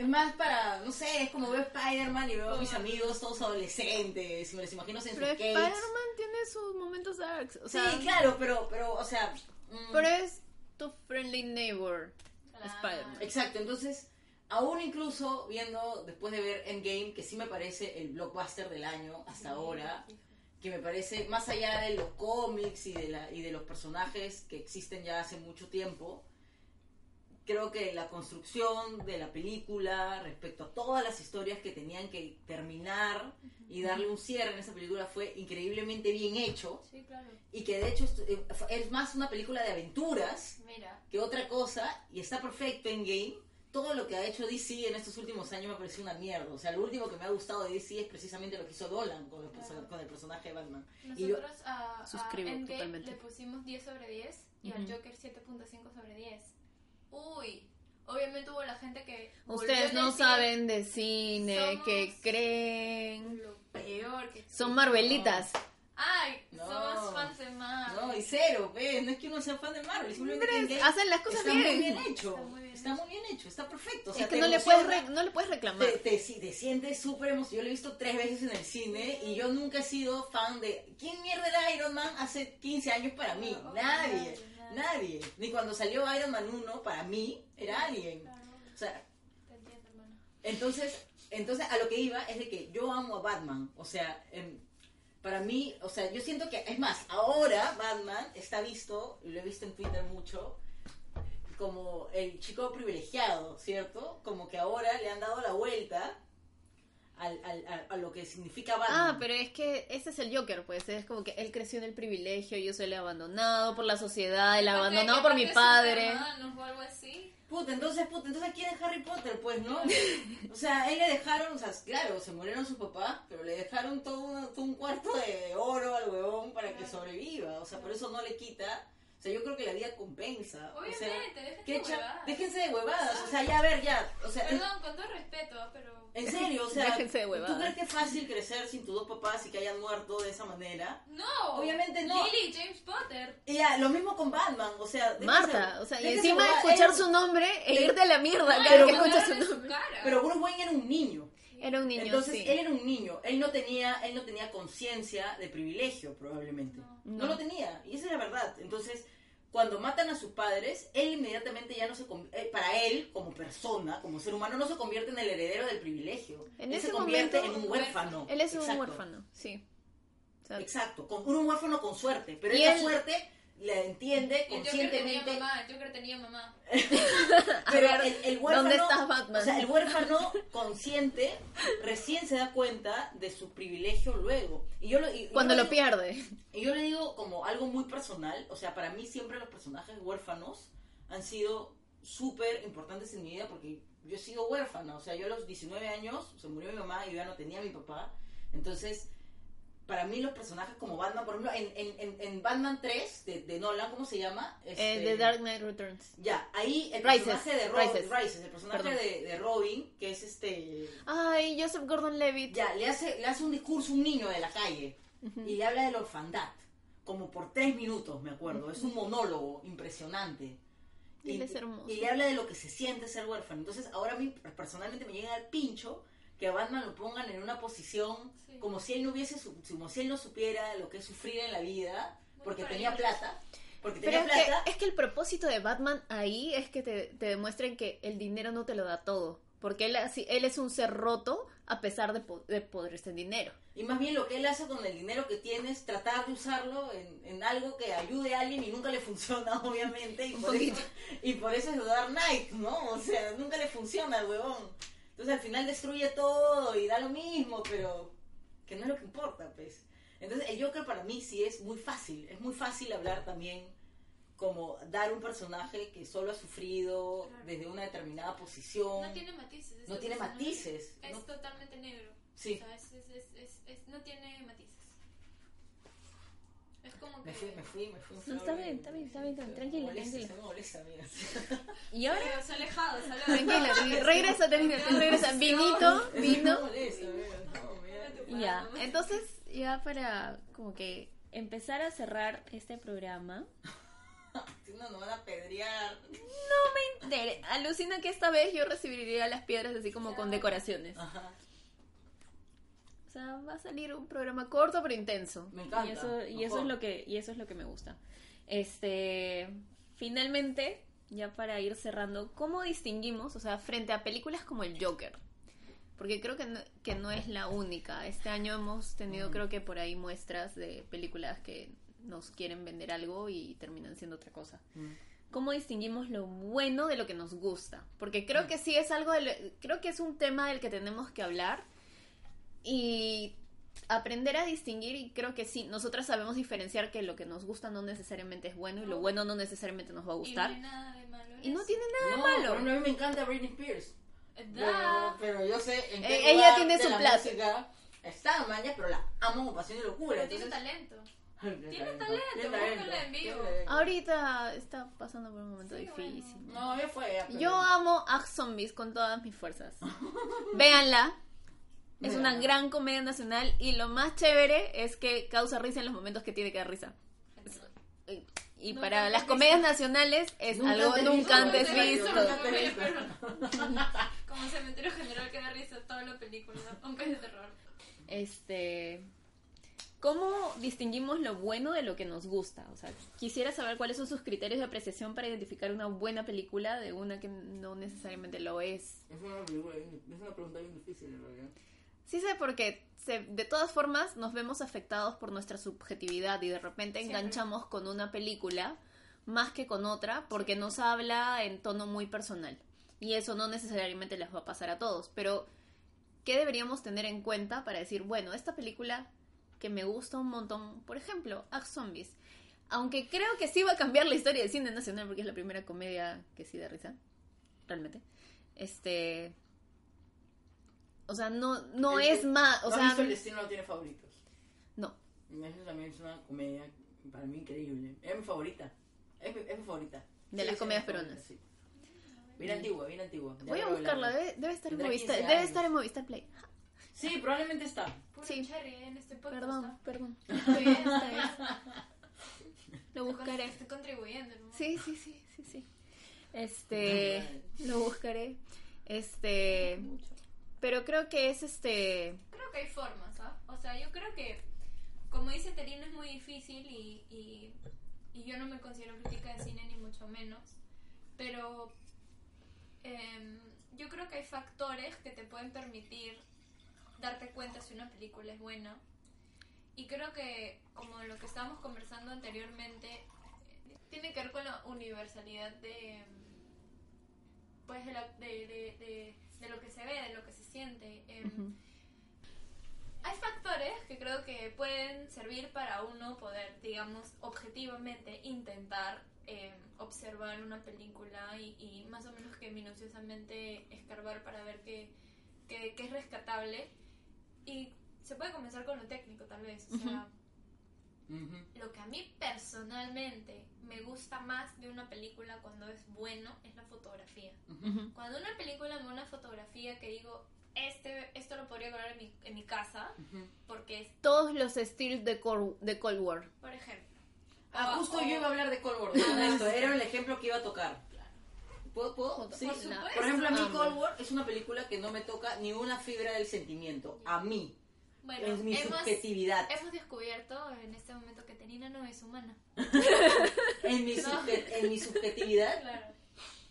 Es más para, no sé, es como veo Spider-Man y veo a mis amigos todos adolescentes, y me los imagino en Pero. Spider-Man tiene sus momentos darks. O sea, sí, claro, pero, pero, o sea. mm, pero es tu friendly neighbor. Claro. Spider-Man. Exacto, entonces, aún incluso viendo, después de ver Endgame, que sí me parece el blockbuster del año hasta ahora, que me parece, más allá de los cómics y de, la, y de los personajes que existen ya hace mucho tiempo, creo que la construcción de la película respecto a todas las historias que tenían que terminar y darle un cierre en esa película fue increíblemente bien hecho Sí, claro. y que de hecho es- eh, es más una película de aventuras Mira. que otra cosa y está perfecto en game. Todo lo que ha hecho DC en estos últimos años me pareció una mierda. O sea, lo último que me ha gustado de DC es precisamente lo que hizo Dolan con el, Claro. con el personaje de Batman. Y yo- Nosotros a, a Endgame totalmente. le pusimos 10 sobre 10 y al Ujú. Joker 7.5 sobre 10. Uy, obviamente hubo la gente que... Ustedes a no saben de cine, Somos- que creen. Lo peor que Son Marvelitas. Ay, No. somos fans de Marvel. No, y cero, ve, no es que uno sea fan de Marvel, simplemente hacen las cosas está bien. muy bien hecho. Está muy bien Está muy bien hecho, está perfecto. O sea, es que te no le, puedes re- no le puedes reclamar. te, te, si- te sientes súper emocionado. Yo lo he visto tres veces en el cine y yo nunca he sido fan de... ¿Quién mierda era Iron Man hace 15 años para mí? No, nadie, nadie, nadie. Ni cuando salió Iron Man 1, para mí, era alguien. O sea, entonces, entonces a lo que iba es de que yo amo a Batman. O sea, para mí, o sea, yo siento que, es más, ahora Batman está visto, y lo he visto en Twitter mucho, como el chico privilegiado, ¿cierto? Como que ahora le han dado la vuelta al, al- a, a lo que significa Batman. Ah, pero es que ese es el Joker, pues. Es como que él creció en el privilegio, yo soy el abandonado por la sociedad, el abandonado por mi padre. O algo así. Puta, entonces, puta, entonces ¿quién es Harry Potter? Pues, ¿no? O sea, a él le dejaron, o sea, claro, se murieron sus papás, pero le dejaron todo, una- todo un cuarto de oro al huevón para que sobreviva. O sea, por eso no le quita. O sea, yo creo que la vida compensa. o sea, Obviamente, déjense ¿qué de huevadas. déjense de huevadas. O sea, ya, a ver, ya. O sea, Perdón, con todo respeto, pero... en serio, o sea, Déjense de ¿tú huevadas. crees que es fácil crecer sin tus dos papás y que hayan muerto de esa manera? No. Obviamente no. Lily, James Potter. Y ya, lo mismo con Batman, o sea... déjense- Marta, o sea, y déjense encima huevadas. escuchar Él- su nombre e irte a la mierda cada pero que lo escuchas su miraron en nombre. cara. Pero Bruce Wayne era un niño. Era un niño, Entonces sí. él era un niño, él no tenía, él no tenía conciencia de privilegio probablemente, No. no. No. lo tenía y esa es la verdad. Entonces cuando matan a sus padres, él inmediatamente ya no se eh, para él como persona, como ser humano, no se convierte en el heredero del privilegio. En él ese se convierte momento, en un huérfano. Él es un huérfano, sí. Exacto, con un huérfano con suerte, pero esa él- suerte la entiende Y el Joker tenía conscientemente. mamá, el Joker tenía mamá. Pero el, el huérfano, ¿dónde está Batman? O sea, el huérfano consciente recién se da cuenta de su privilegio luego. Y yo lo, y- y cuando yo lo digo- pierde. Y yo le digo como algo muy personal, o sea, para mí siempre los personajes huérfanos han sido súper importantes en mi vida porque yo he sido huérfana, o sea, yo a los 19 años se murió mi mamá y yo ya no tenía a mi papá, entonces para mí los personajes como Batman, por ejemplo, en, en, en, Batman 3 de, de Nolan, ¿cómo se llama? Eh, Este, The Dark Knight Returns. Ya, ahí el Rises, personaje de Robin, Rises. Rises, el personaje de, de Robin, que es este... Ay, Joseph Gordon-Levitt. Ya, le hace, le hace un discurso a un niño de la calle y le habla de la orfandad, como por tres minutos, me acuerdo. Es un monólogo impresionante. Él es hermoso. y le habla de lo que se siente ser huérfano. Entonces, ahora a mí personalmente me llega al pincho que a Batman lo pongan en una posición Sí. como si él no hubiese, su- como si él no supiera lo que es sufrir en la vida, Muy porque tenía ellos. plata. Porque Pero tenía es que, plata. es que el propósito de Batman ahí es que te, te demuestren que el dinero no te lo da todo. Porque él, así- él es un ser roto a pesar de, po- de poderse en dinero. Y más bien lo que él hace con el dinero que tiene es tratar de usarlo en, en algo que ayude a alguien y nunca le funciona, obviamente. Y Un por, eso, y por eso es Dark Knight, ¿no? O sea, nunca le funciona al huevón. Entonces al final destruye todo y da lo mismo, pero que no es lo que importa, pues. Entonces el Joker para mí sí es muy fácil. Es muy fácil hablar también como dar un personaje que solo ha sufrido Claro. desde una determinada posición. No tiene matices. No tiene matices, Es ¿no? totalmente negro. Sí. O sea, es, es, es, es- es- no tiene matices. Como que... Me fui, me fui, me fui. No, está bien, está bien, está bien, está bien. Tranquila, me molesta, tranquila. Se me molesta, amigas. Y ahora, Pero se ha alejado, se ha alejado. tranquila, re- regresa, regresa, regresa. Vinito, Me vino. No. Ya, entonces, ya para como que empezar a cerrar este programa. Si no, nos van a pedrear. de- alucina que esta vez yo recibiría las piedras así como con decoraciones. Ajá. O sea, va a salir un programa corto pero intenso. Me encanta, Y eso, y eso es lo que, y eso es lo que me gusta. Este, finalmente, ya para ir cerrando, ¿cómo distinguimos, o sea, frente a películas como el Joker? Porque creo que no, que no es la única. Este año hemos tenido, Mm. creo que por ahí muestras de películas que nos quieren vender algo y terminan siendo otra cosa. Mm. cómo distinguimos lo bueno de lo que nos gusta. Porque creo que sí es algo, de lo- creo que es un tema del que tenemos que hablar y aprender a distinguir y creo que sí, nosotras sabemos diferenciar que lo que nos gusta no necesariamente es bueno y lo bueno no necesariamente nos va a Y no gustar. hay nada de malo en Y no tiene nada No, de por malo. ejemplo, a mí me encanta Britney Spears. Pero, Da. pero yo sé en qué Eh, ella tiene de su música Está maña, pero la amo con pasión y locura. Pero tiene entonces- talento. Tiene talento, tiene búscala en vivo. Ahorita está pasando por un momento Sí, difícil. No, ya fue. ya, pero- Yo amo a Zombies con todas mis fuerzas. Véanla. Es una gran comedia nacional y lo más chévere es que causa risa en los momentos que tiene que dar risa. Y- Y Nunca para las visto. comedias nacionales es Nunca algo antes nunca visto, antes visto. Como cementerio general que da risa toda la película, aunque es de terror. Este, ¿cómo distinguimos lo bueno de lo que nos gusta? O sea, quisiera saber cuáles son sus criterios de apreciación para identificar una buena película de una que no necesariamente lo es. Es una, película bien- es una pregunta bien difícil, en realidad. Sí sé porque se- de todas formas nos vemos afectados por nuestra subjetividad y de repente Siempre. enganchamos con una película más que con otra porque nos habla en tono muy personal. Y eso no necesariamente les va a pasar a todos, pero ¿qué deberíamos tener en cuenta para decir, bueno, esta película que me gusta un montón, por ejemplo, Act Zombies, aunque creo que sí va a cambiar la historia del cine nacional porque es la primera comedia que sí da risa, realmente. Este, o sea, no no El- es más, o ¿No has sea, visto El destino no tiene favoritos? no. Eso también es una comedia para mí increíble. Es mi favorita. Es mi, es mi favorita. De las comedias peruanas. sí. Bien antigua, bien antigua. Ya Voy a buscarla, debe, debe estar en Movistar, 15 debe estar en Movistar Play. Sí, probablemente está. Sí. cherry en este podcast. Perdón, perdón. Está bien, está bien. Lo Estoy buscaré. Estoy contribuyendo, ¿no? Sí, sí, sí, sí, sí. Este, lo buscaré. Este, pero creo que es este, Creo que hay formas, ¿ah? O sea, yo creo que, como dice Terina, es muy difícil y, y, yo no me considero crítica de cine ni mucho menos, pero em, yo creo que hay factores que te pueden permitir darte cuenta si una película es buena. Y creo que, como lo que estábamos conversando anteriormente, tiene que ver con la universalidad de, pues, de, la- de- de lo que se ve, de lo que se siente. Em, ujú, hay factores que creo que pueden servir para uno poder, digamos, objetivamente intentar eh, observar una película y, y más o menos que minuciosamente escarbar para ver qué, qué- qué es rescatable. Y se puede comenzar con lo técnico, tal vez. O sea, Lo que a mí personalmente me gusta más de una película cuando es bueno es la fotografía. Cuando una película me da una fotografía que digo, este, esto lo podría grabar en mi, en mi casa, porque es, Todos los estilos de Cold, de Cold War. por ejemplo. Ah, o- justo o- yo iba a hablar de Cold War. con esto. Era el ejemplo que iba a tocar. ¿Puedo? puedo? Sí. Por. Por ejemplo, a mí. Cold War es una película que no me toca ni una fibra del sentimiento. A mí. Bueno, es mi hemos, subjetividad. hemos descubierto en este momento que Tenina no es humana. En mi, No. subje- en mi subjetividad, Claro.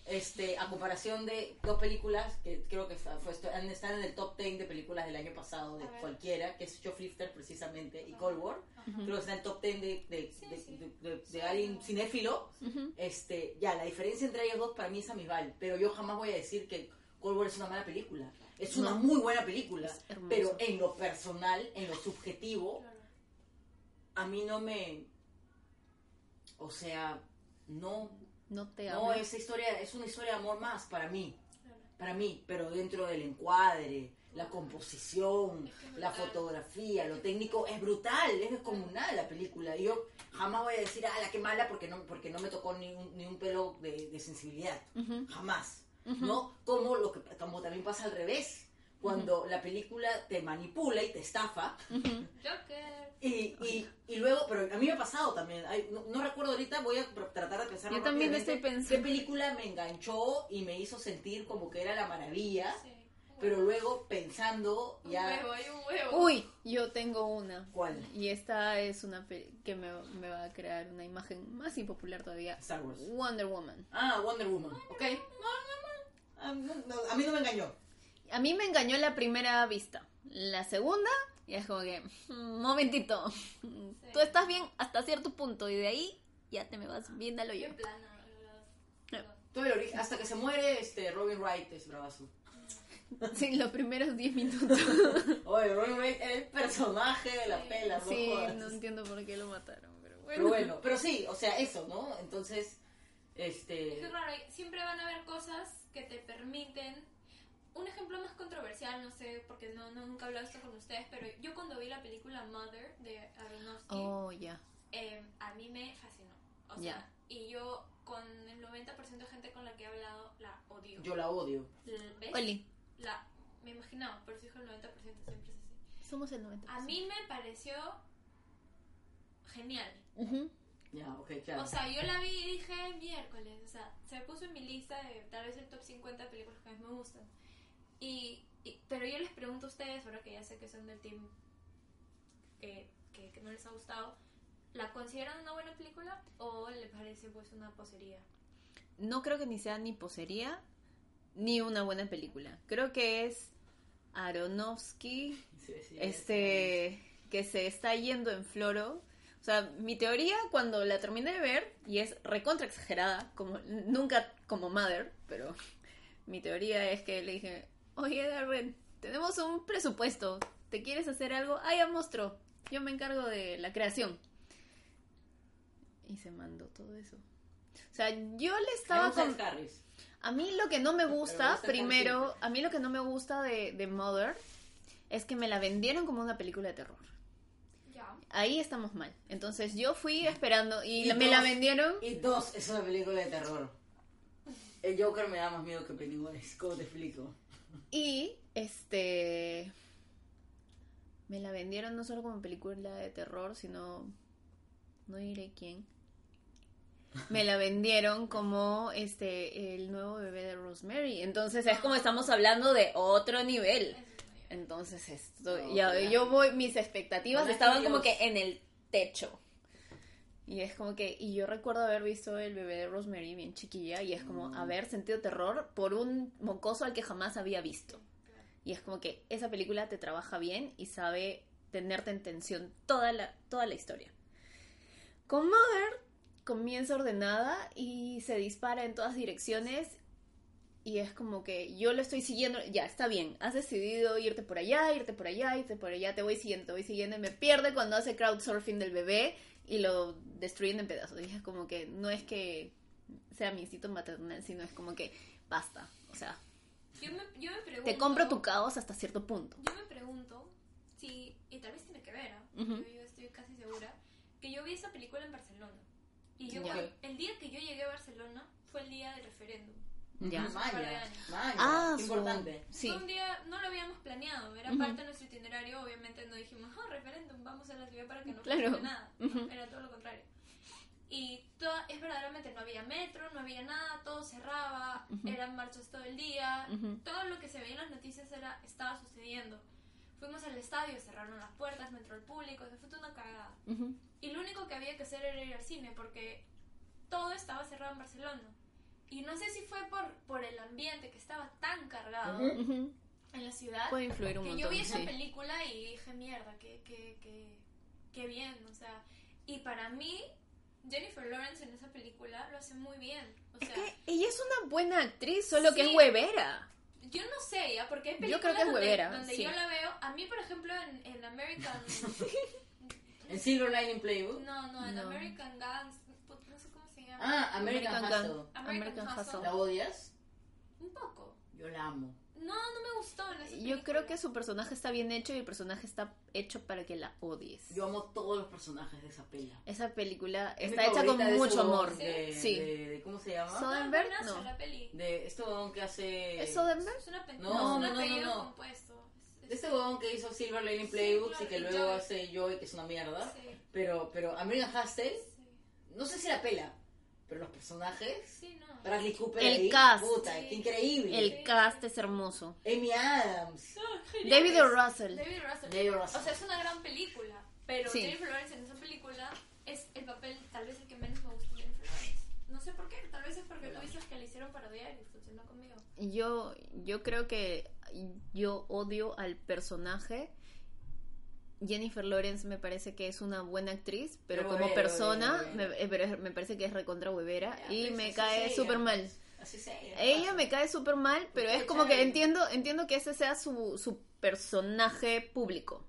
este, a comparación de dos películas que creo que fue, están en el top 10 de películas del año pasado, de cualquiera, que es Shoplifter precisamente y Cold War. Creo que está en el top 10 de, de, Sí, de- sí. de- de- de Sí. alguien cinéfilo. Este, ya, la diferencia entre ellos dos para mí es amisbal, pero yo jamás voy a decir que Cold War es una mala película. Es una No. muy buena película, pero en lo personal, en lo subjetivo, a mí no me... O sea, no, No te no, hablo. esa historia es una historia de amor más para mí, para mí, pero dentro del encuadre, la composición, la fotografía, lo técnico, es brutal, es descomunal la película. Yo jamás voy a decir, ah, la que mala, porque no, porque no me tocó ni un, ni un pelo de, de sensibilidad. Jamás. ¿No? Como, lo que, como también pasa al revés. Cuando la película te manipula y te estafa. Joker. y, y, y luego, pero a mí me ha pasado también, Ay, no, no recuerdo ahorita, voy a tratar de pensar Yo también estoy pensando. qué película me enganchó y me hizo sentir como que era la maravilla, Sí. Pero luego pensando Un ya... huevo, hay un huevo. Uy, yo tengo una. ¿Cuál? Y esta es una pe- que me, me va a crear una imagen más impopular todavía. Star Wars. Wonder Woman. Ah, Wonder Woman, ok. Ah, no, no, a mí no me engañó. A mí me engañó la primera vista. La segunda, y es como que, "Mm, momentito, tú estás bien hasta cierto punto y de ahí ya te me vas bien al hoyo. Hasta que se muere este Robin Wright es bravazo. Sí, los primeros 10 minutos. Oye, es el personaje de la pela, no Sí, jodas. no entiendo por qué lo mataron, pero bueno. Pero bueno, pero sí, o sea, eso, ¿no? Entonces, este... Es raro, siempre van a haber cosas que te permiten. Un ejemplo más controversial, no sé, porque no, no- nunca he hablado esto con ustedes, pero yo cuando vi la película Mother de Aronofsky, Oh, ya. eh, a mí me fascinó. O sea, Ya. y yo con el 90% de gente con la que he hablado la odio. Yo la odio. ¿Ves? Oli, La, me imaginaba, por eso dijo el 90%, siempre es así. Somos el 90%. A mí me pareció genial. Ujú. Ya, ok, claro. O sea, yo la vi y dije miércoles, o sea, se puso en mi lista de tal vez el top 50 de películas que más me gustan. Y, y- pero yo les pregunto a ustedes, ahora que ya sé que son del team que, que, que no les ha gustado, ¿la consideran una buena película o les parece pues una posería? No creo que ni sea ni posería ni una buena película. Creo que es Aronofsky Sí, sí, este que se está yendo en floro. O sea, mi teoría cuando la terminé de ver, y es recontra exagerada, como nunca como Mother, pero mi teoría es que le dije, oye Darren, tenemos un presupuesto, ¿te quieres hacer algo? Ah, ya monstruo, yo me encargo de la creación. Y se mandó todo eso. O sea, yo le estaba Estaba con... Harris. A mí lo que no me gusta, gusta primero, a mí lo que no me gusta de, de Mother es que me la vendieron como una película de terror. Ya. Ahí estamos mal. Entonces yo fui esperando y, Y la- me la vendieron. Y dos, es una película de terror. El Joker me da más miedo que Pennywise, ¿cómo te explico? Y este. Me la vendieron no solo como película de terror, sino. No diré quién. Me la vendieron como este el nuevo bebé de Rosemary. Entonces es como estamos hablando de otro nivel. Entonces esto, No, ya, yo voy, mis expectativas Hola, estaban como que en el techo. Y es como que, y yo recuerdo haber visto el bebé de Rosemary bien chiquilla y es como Mm. haber sentido terror por un mocoso al que jamás había visto. Y es como que esa película te trabaja bien y sabe tenerte en tensión toda la, toda la historia. Con Mother comienza ordenada y se dispara en todas direcciones y es como que yo lo estoy siguiendo, ya está bien, has decidido irte por allá, irte por allá, irte por allá, te voy siguiendo, te voy siguiendo y me pierde cuando hace crowdsurfing del bebé y lo destruyen en pedazos. Y es como que no es que sea mi instinto maternal, sino es como que basta, o sea, Yo me, yo me pregunto. te compro tu caos hasta cierto punto. Yo me pregunto si, y tal vez tiene que ver, ¿ah? Yo, yo estoy casi segura, que yo vi esa película en Barcelona. Y yo, Ya. el día que yo llegué a Barcelona fue el día del referéndum. Ya. Años. Maya, Ah, importante. Sí. Fue un día, no lo habíamos planeado, era parte de nuestro itinerario, obviamente no dijimos, ah, referéndum, vamos a la ciudad para que no Claro. pase nada. No. Era todo lo contrario. Y todo, es verdaderamente, no había metro, no había nada, todo cerraba, eran marchas todo el día, todo lo que se veía en las noticias era, estaba sucediendo. Fuimos al estadio, cerraron las puertas, no entró el público, se fue toda una cagada. Ujú. Y lo único que había que hacer era ir al cine porque todo estaba cerrado en Barcelona. Y no sé si fue por, por el ambiente que estaba tan cargado Ujú. Ujú. en la ciudad Puede influir un que montón. yo vi esa sí. película y dije, mierda, qué, qué, qué, qué bien, o sea, y para mí, Jennifer Lawrence en esa película lo hace muy bien, o Es sea, que ella es una buena actriz, solo que Sí. es huevera. Yo no sé ya, porque hay Yo películas creo que es donde, huevera, donde sí. yo la veo, a mí por ejemplo en, en American, En Silver Lining Playbook. no, no, en No. American Guns, no sé cómo se llama, Ah, American, American Hustle. American American Hustle. ¿La odias? un poco, Yo la amo. No, no me gustó en esa Yo creo que su personaje está bien hecho y el personaje está hecho para que la odies. Yo amo todos los personajes de esa pela. Esa película Es mi está hecha con favorita de mucho amor. De, Sí. de- de- ¿Cómo se llama? So- Soderbergh, no. la peli. De este huevón que hace... ¿Es Soderbergh? Es una pe- No, no, no, es un no, no, apellido no. compuesto. Es- De es- este huevón que hizo Silver Lining Sí, Playbooks claro, y que y luego Joy. hace Joy, que es una mierda. Sí, Pero, pero American Hustle, sí. no sé si la pela, pero los personajes... Sí, no. Bradley Cooper El ahí, cast. puta, Sí. increíble. El cast es hermoso. Amy Adams. Genial. David O. Russell. David Russell. David Russell. O sea, es una gran película. Pero Sí. Jennifer Lawrence en esa película es el papel, tal vez el que menos me gusta de Jennifer Lawrence. No sé por qué. Tal vez es porque tú dices que le hicieron parodiar y funcionó conmigo. Yo, yo creo que yo odio al personaje. Jennifer Lawrence me parece que es una buena actriz, pero Pero como persona. Me, eh, pero me parece que es recontra huevera Ya, y me cae súper mal. Así sea. Ella me cae súper mal, pero es como que entiendo, entiendo que ese sea su, su personaje público,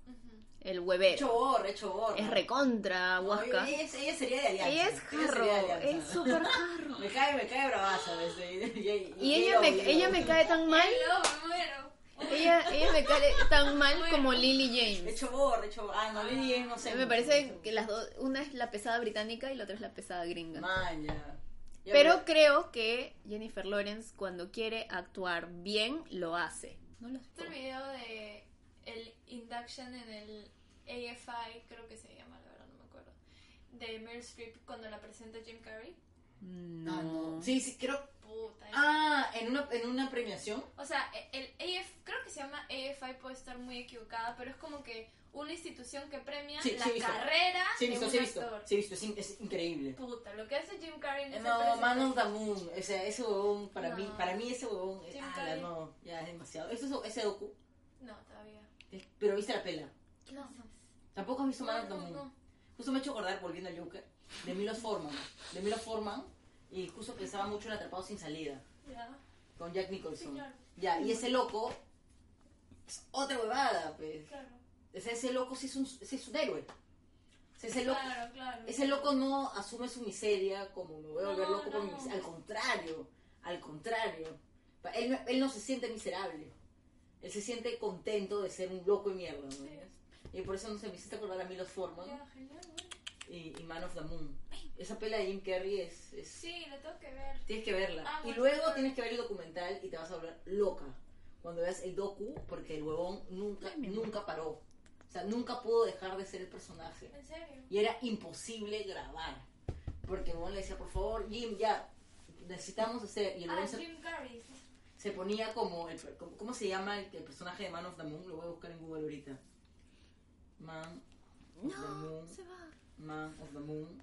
el huevero. borra, hecho borra. Es recontra No, huasca. ella, es- ella sería de alianza. Ella es jarro, es súper jarro. Me cae, me cae bravaza. desde- y, Y ella me, ella me cae tan mal, Hello. Ella, ella me cae tan mal como Lily James. Hecho borra, hecho borra. Ah, no, Lily James, no sé. Me parece que las dos, una es la pesada británica y la otra es la pesada gringa. Man, ya. Ya, Pero creo que Jennifer Lawrence cuando quiere actuar bien lo hace. No lo ¿Viste el video de el induction en el AFI, creo que se llama, la verdad no me acuerdo, de Meryl Streep cuando la presenta Jim Carrey? No. Ah, no. Sí, sí, creo. Puta. es- Ah, en una, en una premiación. O sea, el AF, creo que se llama AFI, puede estar muy equivocada, pero es como que una institución que premia Sí, la sí carrera Sí, de visto, un sí visto. actor. Sí visto, es, in- es increíble. Puta, lo que hace Jim Carrey en Eh, No, Man of the Moon, o sea, ese huevón, para No. mí, para mí ese huevón, eh, Jim ala, no, ya es demasiado. Eso es ese docu, No, todavía. eh, pero viste la pela. No, Tampoco has visto Man no, of the no, Moon. no. Justo me he hecho acordar, volviendo al Joker, de Milos Forman. De Milos Forman, y justo pensaba mucho en Atrapado sin salida, Ya. con Jack Nicholson. Sí, claro. Ya, y ese loco es otra huevada, pues. Claro. O sea, ese loco sí es un, ese es un héroe. O sea, ese loco, Claro, claro. ese loco no asume su miseria como me voy a volver No, loco por mi no. miseria. Al contrario, al contrario. Él, no- él no se siente miserable. Él se siente contento de ser un loco y mierda. ¿no? Sí. Y por eso no se me hiciste acordar a Milos Forman Ya, genial, bueno. Y, y Man of the Moon. Esa pela de Jim Carrey es... es- Sí, la tengo que ver. Tienes que verla. Ah, y luego bueno. tienes que ver el documental y te vas a volver loca. Cuando veas el docu, porque el huevón nunca, Ay, nunca paró. O sea, nunca pudo dejar de ser el personaje. ¿En serio? Y era imposible grabar. Porque el huevón le decía, por favor, Jim, ya, necesitamos hacer. Y el Ah, huevón se, Jim Carrey. se ponía como, el, como- ¿cómo se llama el, el personaje de Man of the Moon? Lo voy a buscar en Google ahorita. Man of the No, Moon. se va. Man of the Moon.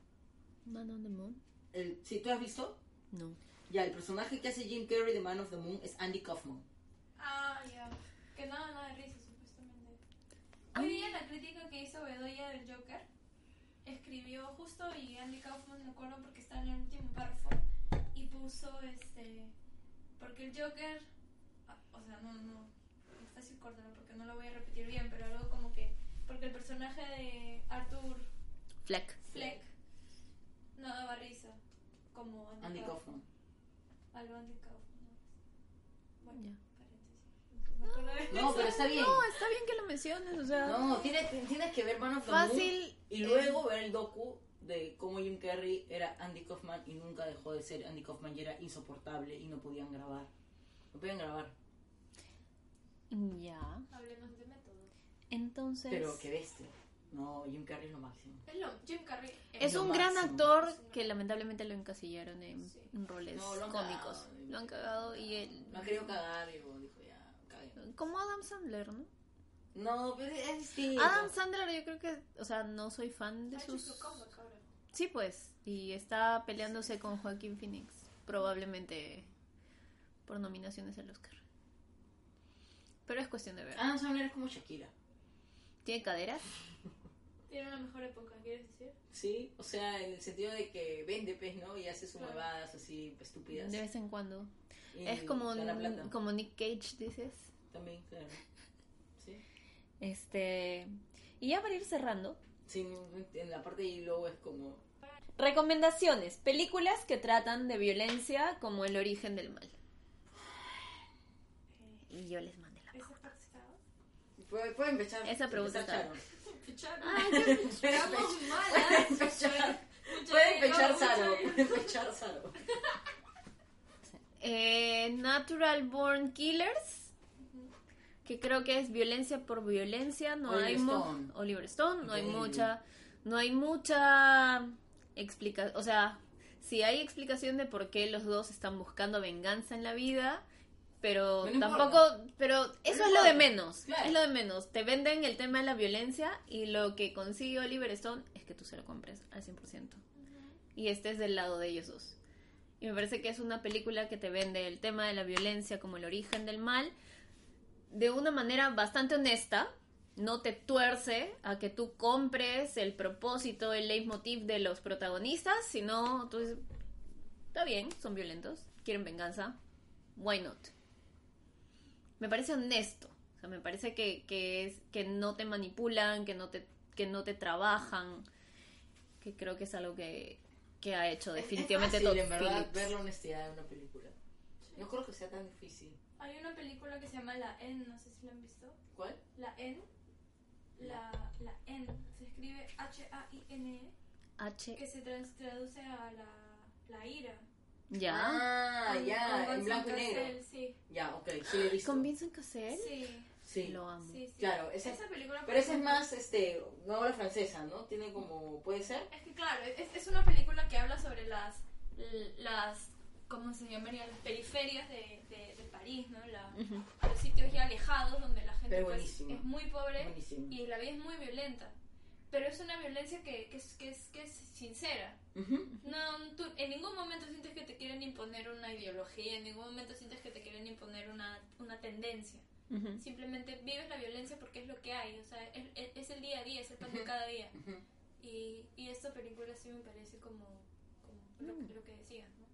Man on the Moon. El, ¿Sí, ¿Tú has visto? No. Ya, el personaje que hace Jim Carrey de Man of the Moon es Andy Kaufman. Ah, ya. Que nada, nada de risa, supuestamente. Ah. Hoy día la crítica que hizo Bedoya del Joker escribió justo y Andy Kaufman, me acuerdo porque está en el último párrafo, y puso este. Porque el Joker. ah, O sea, no, no. Es fácil cortarlo porque no lo voy a repetir bien, pero algo como que. Porque el personaje de Arthur Fleck. Fleck no daba risa. Como Andy, Andy Kaufman. Kaufman. Algo Andy Kaufman. ¿no? Bueno, Ya. paréntesis. No, pero está bien. No, está bien que lo menciones, o sea. No, tienes, tienes que ver Man of the Fácil. Moon y luego ver el docu de cómo Jim Carrey era Andy Kaufman y nunca dejó de ser Andy Kaufman y era insoportable y no podían grabar. No podían grabar. Ya. Hablemos de método. Entonces. Pero qué bestia. No, Jim Carrey es lo máximo. Es lo, Jim Carrey. Es lo un gran máximo. actor que lamentablemente lo encasillaron en, Sí. roles No, lo han cómicos. cagado. Lo han cagado y él. No ha querido cagar y luego dijo ya, caguen. Como Adam Sandler, ¿no? No, pero es distinto. Adam Sandler, yo creo que. O sea, no soy fan de sus. su ahora. Sí, pues. Y está peleándose con Joaquín Phoenix. Probablemente por nominaciones al Oscar. Pero es cuestión de ver. Adam Sandler es como Shakira. ¿Tiene caderas? Tiene una mejor época, ¿quieres decir? Sí, o sea, en el sentido de que vende pez, ¿no? Y hace sus Claro. huevadas así estúpidas. De vez en cuando. Y Es como, como Nick Cage, dices. También, claro. Sí. Este. Y ya para ir cerrando. Sí, en la parte de Hilo es como... Recomendaciones. Películas que tratan de violencia como el origen del mal. Y yo les mandé la ¿Esa parte estaba? Pueden, pueden empezar. Esa pregunta empezar, Ficharon. Estamos Pueden malas. Pueden Saro. bien. Pueden empezar Saro. Eh, Natural Born Killers. Que creo que es violencia por violencia. No Oliver hay Stone. Oliver Stone. No hay mucha. No hay mucha explicación. O sea, sí hay explicación de por qué los dos están buscando venganza en la vida. Pero no tampoco. Pero eso no es lo de menos. Claro. Es lo de menos. Te venden el tema de la violencia. Y lo que consigue Oliver Stone es que tú se lo compres al 100%. Y estés del lado de ellos dos. Y me parece que es una película que te vende el tema de la violencia como el origen del mal de una manera bastante honesta. No te tuerce a que tú compres el propósito, el leitmotiv de los protagonistas, sino tú dices, está bien, son violentos, quieren venganza, why not? Me parece honesto, o sea, me parece que, que es que no te manipulan, que no te que no te trabajan, que creo que es algo que, que ha hecho definitivamente es todo fácil, en verdad, Phillips. ver la honestidad en una película. No creo que sea tan difícil. Hay una película que se llama La N, no sé si la han visto. ¿Cuál? La N. La, la N. Se escribe H-A-I-N, H que se trans- traduce a la, la ira. Ya Ah, Con- ya, con en blanco y negro. Cassel, Sí, Ya, ok, sí he visto. con Vincent Cassel. sí, Sí. Lo amo. sí, sí. Claro, esa- esa película. Pero esa es más, este, una obra francesa, ¿no? Tiene como, ¿puede ser? Es que claro, es, es una película que habla sobre las, las ¿cómo se llamaría? Las periferias de, de, de París, ¿no? La-. Los sitios ya alejados donde la gente pues, es muy pobre Buenísimo. y la vida es muy violenta. Pero es una violencia que, que, es, que, es, que es sincera. Ujú. No, tú en ningún momento sientes que te quieren imponer una ideología, en ningún momento sientes que te quieren imponer una, una tendencia. Ujú. Simplemente vives la violencia porque es lo que hay, o sea, es, es- el día a día, es el pan de cada día. Ujú. Y, y esta película sí me parece como, como lo, Mm. lo que decías, ¿no?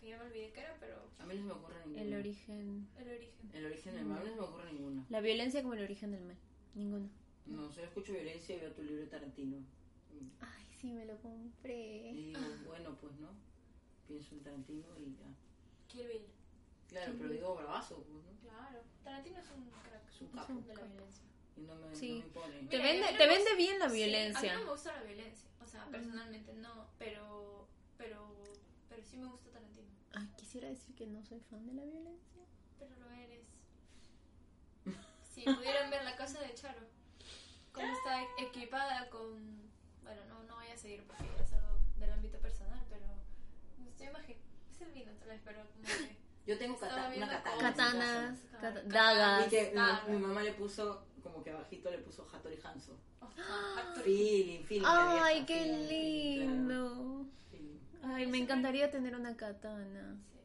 Que ya me olvidé que era, pero A mí no se me ocurre ninguna. El origen. el origen. El origen del mal no se me ocurre ninguna. La violencia como el origen del mal. Ninguna. No, solo escucho violencia y veo tu libro de Tarantino. Ay, sí, me lo compré. Y digo, bueno, pues no. Pienso en Tarantino y ya. Kill Bill. Claro, pero digo bravazo, pues, ¿no? Claro. Tarantino es un crack Es un capo. de la violencia. Y no me, Sí. no me impone. Te Mira, vende, a mí no te me vende gusta- bien la Sí, violencia. a mí no me gusta la violencia. O sea, personalmente no, pero, pero, pero sí me gusta Tarantino. Ay, quisiera decir que no soy fan de la violencia. Pero lo eres. Si pudieran ver la casa de Charo, cómo está equipada con. Bueno, no, no voy a seguir porque ya es algo del ámbito personal, pero. Me estoy imaginando. Es el vino, tal vez, pero como que. Yo tengo cata- una katana. Katanas, dagas. Y que mi, mi mamá le puso, como que abajito le puso Hattori Hanzo. oh, Feeling, feeling. Ay, vieja, qué feeling, feeling, claro. lindo. Feeling. Ay, me encantaría tener una katana. Sí,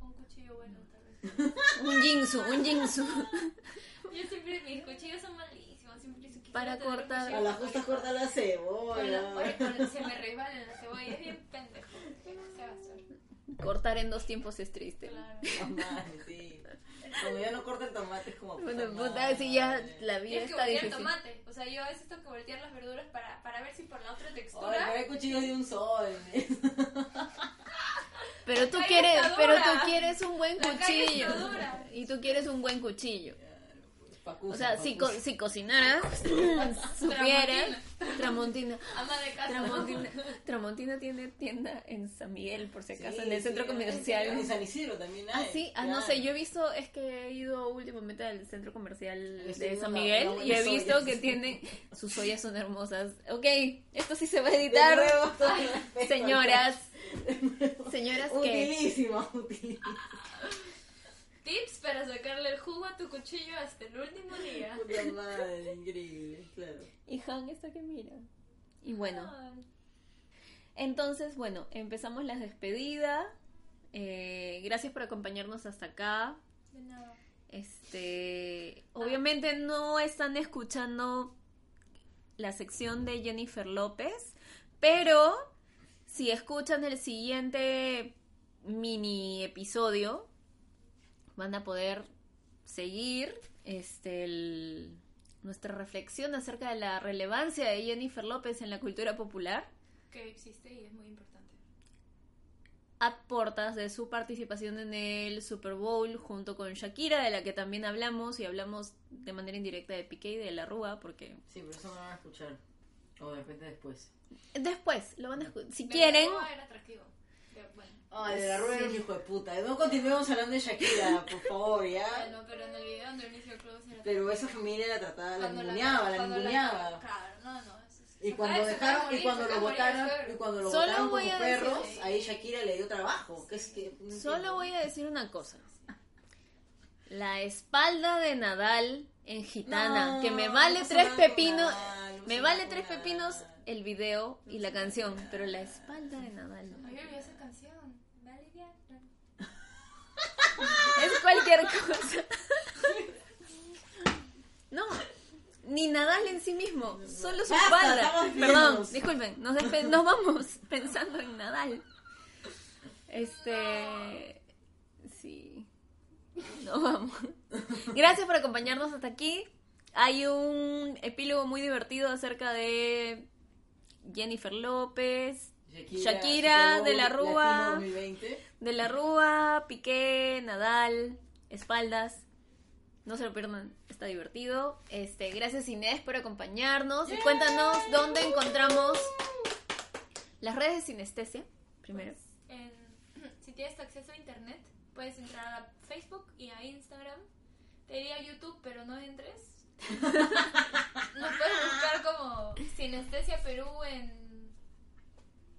un cuchillo bueno, tal vez. Un jinsu, un jinsu. Yo siempre, mis cuchillos son malísimos. Siempre quisiera Para tener un cortar. cuchillo A la justa corta la cebolla. oye, se me resbala la cebolla, es bien pendejo. Se va a hacer. Cortar en dos tiempos es triste. Claro. Tomate, sí. Cuando ya no corta el tomate es como. Bueno, puta puta, si ya madre. la vida Tienes que está voltear difícil. tomate. O sea, yo a veces tengo que voltear las verduras para, para ver si por la otra textura. pero hay cuchillos de un sol. Pero tú quieres, pero tú quieres un buen La calle cuchillo. está dura. Y tú quieres un buen cuchillo. Pacusa, O sea, si, co- si cocinaras, supieras. Tramontina. Ama de casa. Tramontina, Tramontina tiene tienda en San Miguel, por si acaso, Sí, en el sí, centro En comercial. San Isidro también Ah, hay. sí, ah, no sé, yo he visto, es que he ido últimamente al centro comercial de San Miguel y he visto soya. que tienen, sus ollas son hermosas. Ok, esto sí se va a editar. Señoras, señoras que... Utilísimo, utilísimo. Tips para sacarle el jugo a tu cuchillo hasta el último día. Puta madre, increíble, claro. Y Han está que mira. Y bueno, Ay, entonces, bueno, empezamos la despedida. Eh, gracias por acompañarnos hasta acá. de nada. Este, obviamente no están escuchando la sección de Jennifer López, pero si escuchan el siguiente mini episodio, van a poder seguir este el- nuestra reflexión acerca de la relevancia de Jennifer López en la cultura popular. Que existe y es muy importante. aportas de su participación en el Super Bowl junto con Shakira, de la que también hablamos y hablamos de manera indirecta de Piqué y de la Rúa, porque Sí, pero eso no lo van a escuchar. O de repente después. después lo van a escuchar. Si De quieren, Era atractivo. Bueno, Ay, de la rueda Sí. era un hijo de puta. No continuemos hablando de Shakira, por favor, ya. bueno, pero en el video donde Close era Pero esa familia la trataba, la ninguneaba, la ninguneaba. Claro, no, no. Y se cuando dejaron, y cuando lo votaron, suegro. y cuando lo votaron como decir- perros, ahí Shakira le dio trabajo. Que es que. no solo entiendo. voy a decir una cosa. La espalda de Nadal en Gitana, No, que me vale no tres pepinos, no me vale tres pepinos el video y la canción, pero la espalda de Nadal. Ay, olvidé esa canción. Vale, ya. Es cualquier cosa. No, ni Nadal en sí mismo, solo su espalda. Perdón, disculpen, nos, despe- nos vamos pensando en Nadal. Este. Sí. No vamos. Gracias por acompañarnos hasta aquí. Hay un epílogo muy divertido acerca de Jennifer López, Shakira, de la Rúa. 2020. De la Rúa, Piqué, Nadal, espaldas. No se lo pierdan, está divertido. Este, gracias Inés por acompañarnos. Y cuéntanos dónde encontramos las redes de sinestesia. Primero. En- si tienes acceso a internet, puedes entrar a Facebook y a Instagram. Te diría YouTube, pero no entres. Nos puedes buscar como Sinestesia Perú en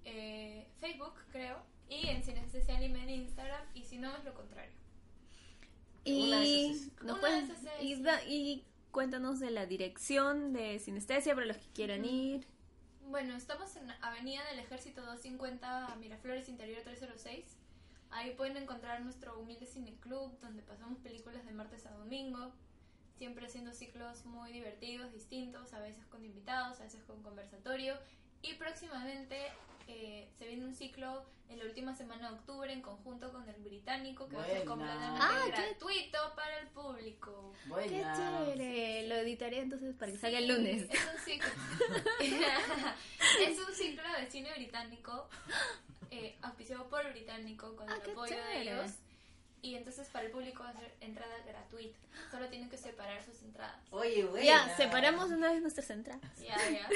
eh, Facebook, creo. Y en Sinestesia Lima en Instagram. Y si no, es lo contrario. Una de Y, esas es. nos Una pueden- de esas es, y, da- y cuéntanos de la dirección de sinestesia para los que quieran ir. Bueno, estamos en Avenida del Ejército 250, Miraflores Interior 306. Ahí pueden encontrar nuestro humilde cineclub, donde pasamos películas de martes a domingo, siempre haciendo ciclos muy divertidos, distintos, a veces con invitados, a veces con conversatorio. Y próximamente eh, se viene un ciclo en la última semana de octubre en conjunto con el británico, que va a ser Buena. completamente Ah, qué- gratuito para el público. Qué Buena. chévere. Lo editaré entonces para que salga el Sí, lunes. Es un ciclo. es un ciclo de cine británico, eh, auspiciado por el británico con Ah, el qué apoyo de chévere. ellos. Y entonces para el público va a ser entrada gratuita. Solo tienen que separar sus entradas. Oye, buena. Ya, separamos una vez nuestras entradas. Ya, ya.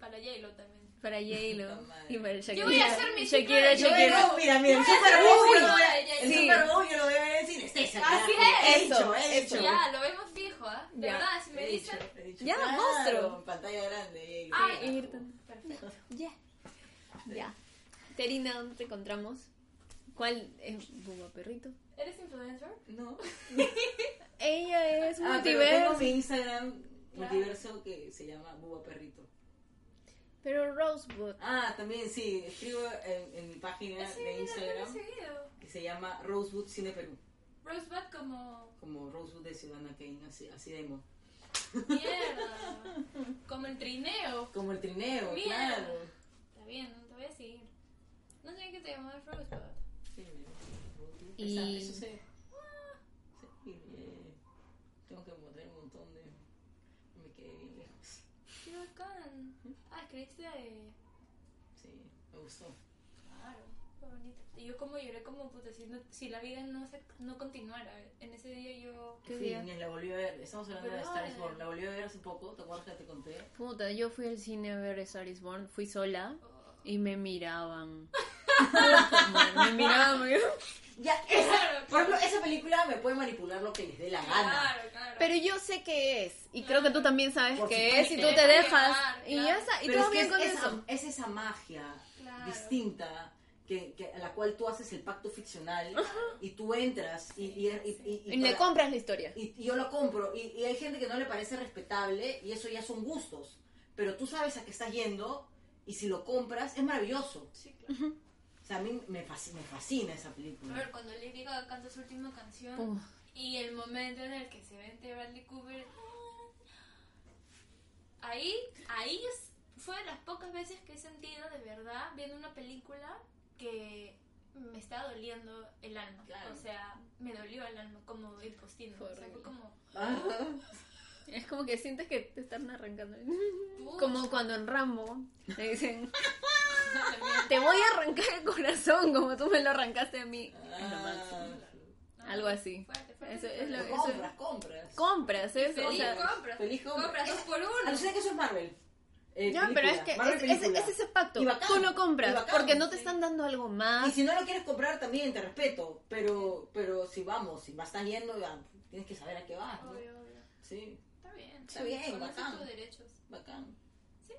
Para J-Lo también. Para J-Lo y para Shakira. Yo voy a hacer mi Shakira, Shakira. no, mira, mira, el Super Bowl yo lo voy a- ciclo de el J-Lo. Super Bowl yo lo voy a ver en sinestesia. Así carajo. es. He Eso, he dicho. Ya, lo vemos fijo, ¿ah? De Ya. verdad, si me dicen. Ya, Claro, monstruo. En pantalla grande. Ah, Sí, ya. Ayrton. Perfecto. Ya. Ya. Terina, ¿dónde te encontramos? ¿Cuál es Buba Perrito? ¿Eres influencer? No. Ella es Ah, pero tengo multiverso. mi Instagram Claro. multiverso que se llama Buba Perrito. Pero Rosebud. Ah, también sí, escribo en, en mi página Sí, de Instagram que se llama Rosewood Cine Perú. Rosebud como Como Rosewood de Ciudadana Kane, así, así de emo. mierda. Como el trineo. Como el trineo, Mierda. claro. Está bien, no te voy a seguir. No sé qué te llamabas Rosebud. Sí, me- Y- Eso sé. Sí, eh, tengo que poner un montón de... Me quedé bien lejos. Qué bacán. Ah, escribiste de... Sí, me gustó. Claro, qué bonito. Y yo como lloré como puta, si, no- si la vida no, se, no continuara. En ese día yo... ¿Qué Sí, día? ni la volví a ver. Estamos hablando de Star is eh. Born. La volví a ver hace poco. ¿Te acuerdas que te conté? Puta, yo fui al cine a ver Star is Born. Fui sola oh, y me miraban. Me me- Ya, esa, por ejemplo, esa película me puede manipular lo que les dé la gana. Claro, claro. Pero yo sé qué es. Y creo que tú también sabes Por qué es. Y tú te Deja dejas. llevar, Y ya claro. está. Y Pero todo es bien es, con esa, eso. es esa magia Claro. distinta que, que a la cual tú haces el pacto ficcional y tú entras y, y, y- y- y Y le para- compras la historia. y, y yo lo compro y, y hay gente que no le parece respetable y eso ya son gustos pero tú sabes a qué estás yendo y si lo compras es maravilloso Sí, claro. O sea a mí me fascina, me fascina esa A película ver, cuando Lady Gaga canta su última canción Uf. y el momento en el que se vente Bradley Cooper, ahí, ahí es, fue de las pocas veces que he sentido de verdad viendo una película que me estaba doliendo el alma. Claro. O sea, me dolió el alma como el postino. Fue O sea, fue como... Ah, Es como que sientes que te están arrancando. Como cuando en Rambo le dicen. te voy a arrancar el corazón como tú me lo arrancaste a mí. Es lo máximo. ah, No, Algo así. Fuerte, fuerte, Eso es fuerte. lo- pero eso- compras compras Compras, ¿eh? O Feliz sea, compras. feliz compra. Compras dos por uno. alucina que eso es Marvel Eh, ya, pero es que es, es- es ese pacto. Y bacán, Tú lo y compras bacán, porque no te sí. están dando algo y más. si no lo quieres comprar también te respeto pero pero si vamos si vas estás yendo ya, tienes que saber a qué vas ¿no? Obvio, obvio. sí Está bien. Está bien, Conoces bacán. tus derechos. bacán Sí,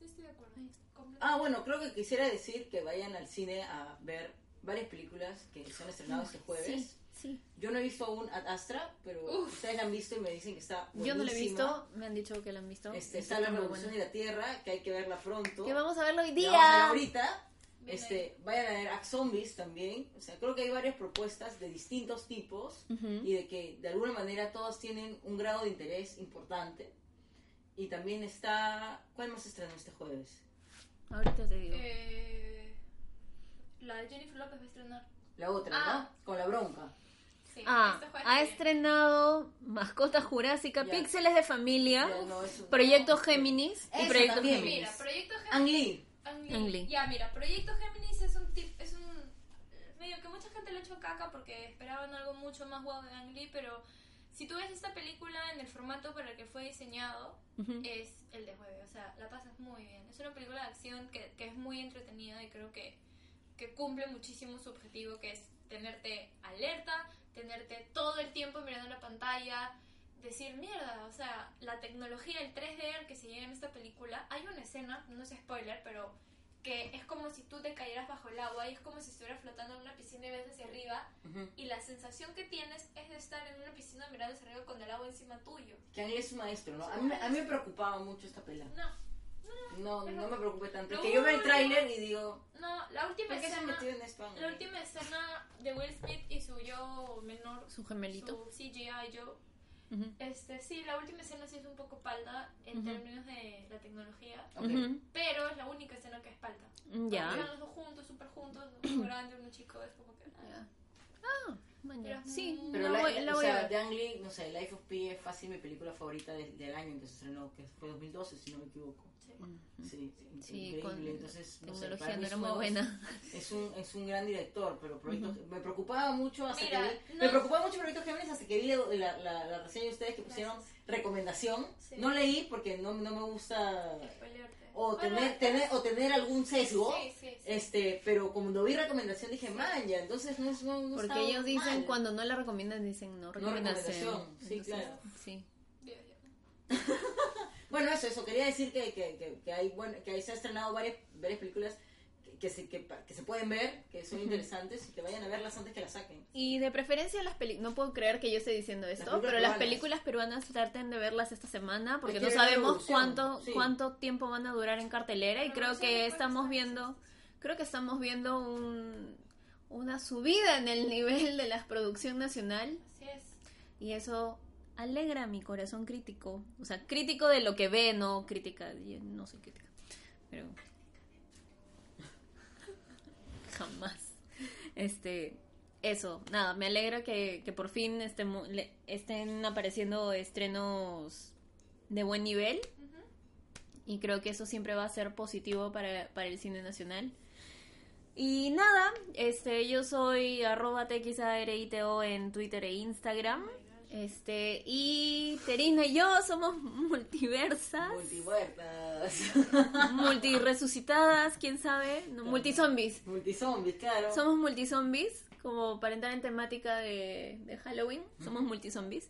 sí estoy de acuerdo. Completamente. Ah, bueno, creo que quisiera decir que vayan al cine a ver varias películas que se han estrenado este jueves. Sí, sí. Yo no he visto aún Ad Astra, pero Uf. ustedes la han visto y me dicen que está Yo no lo he buenísima. visto, me han dicho que lo han visto. Este, Está está La Revolución buena. de la Tierra, que hay que verla pronto. Que vamos a verlo hoy La vamos a día. ahorita. Bien Este, vayan a ver Act Zombies también. O sea, creo que hay varias propuestas de distintos tipos y de que de alguna manera todas tienen un grado de interés importante. Y también está... ¿Cuál más estrenó este jueves? Ahorita te digo. Eh, la de Jennifer López va a estrenar. La otra, Ah. ¿no? Con la bronca. Sí, Ah, este ha estrenado Mascota Jurásica, Ya. Píxeles de Familia, Ya, no, Proyecto Géminis y Proyecto también. Géminis. Mira, Proyecto Ang Géminis. Lee. Ang Lee. Ang Lee. Ya, mira, Proyecto Géminis es un tip, es un medio que mucha gente le echó caca porque esperaban algo mucho más guau de Ang Lee, pero si tú ves esta película en el formato para el que fue diseñado, es el de jueves, o sea, la pasas muy bien. Es una película de acción que, que es muy entretenida y creo que, que cumple muchísimo su objetivo, que es tenerte alerta, tenerte todo el tiempo mirando la pantalla, decir, mierda, o sea, la tecnología, el 3D al que se llega en esta película, hay una escena, no es spoiler, pero que es como si tú te cayeras bajo el agua y es como si estuvieras flotando en una piscina y ves hacia arriba y la sensación que tienes es de estar en una piscina mirando hacia arriba con el agua encima tuyo. Que Lee es un maestro, ¿no? A mí, me- a mí me preocupaba mucho esta pela. No, No, no me preocupé tanto. Es No. que yo veo el tráiler y digo, no, la última ¿por qué se escena... metió en esto? Ang La última escena de Will Smith y su yo menor, Su gemelito. su CGI yo, Ujú. este sí, la última escena sí es un poco palda en Ujú. términos de la tecnología, Ok. Ujú. pero es la única escena que es palda. Ya. Están los dos juntos, súper juntos, uno grande, uno chico, es como que... Ya. Ah. Pero- Sí, Pero la la, voy, la o voy a sea, ver. Ang Lee, no sé, Life of Pi es fácil mi película favorita del, del año en que se estrenó, que fue 2012, si no me equivoco. Sí. Sí, Sí, increíble. con Entonces, no sé, no era muy buena. Es un, es un gran director, pero Proyecto, me preocupaba mucho hasta Mira, que vi, no- me preocupaba mucho Proyecto Géminis hasta que vi la, la, la reseña de ustedes que pusieron recomendación. Sí. No leí porque no, no me gusta. O Bueno, tener, tener o tener algún sesgo. Sí, sí, sí. Este, pero cuando vi recomendación dije, man, ya, entonces no es no, no Porque ellos dicen mal". cuando no la recomiendan, dicen no recomendación. recomendación, sí, Entonces, claro. Sí. Bueno, eso, eso. Quería decir que, que, que, que hay, bueno, que ahí se ha estrenado varias, varias películas que, se, que, que se pueden ver, que son interesantes y que vayan a verlas antes que las saquen. Y de preferencia las películas, no puedo creer que yo esté diciendo esto, películas pero las películas peruanas traten de verlas esta semana porque Es no que hay sabemos cuánto sí. cuánto tiempo van a durar en cartelera y Pero creo no que estamos viendo creo que estamos viendo un, una subida en el nivel de la producción nacional Así es. y eso alegra mi corazón crítico, o sea, crítico de lo que ve, no crítica, no soy crítica, pero jamás. Este, eso, nada, me alegra que, que por fin le- estén apareciendo estrenos de buen nivel y creo que eso siempre va a ser positivo para, para el cine nacional. Y nada, este, yo soy arroba TXARITO en Twitter e Instagram. Este, y Terina y yo somos multiversas, Multivuertas. multiresucitadas, quién sabe, no, multizombies. Multizombies, claro. Somos multizombies, como para entrar en temática de, de Halloween, somos multizombies.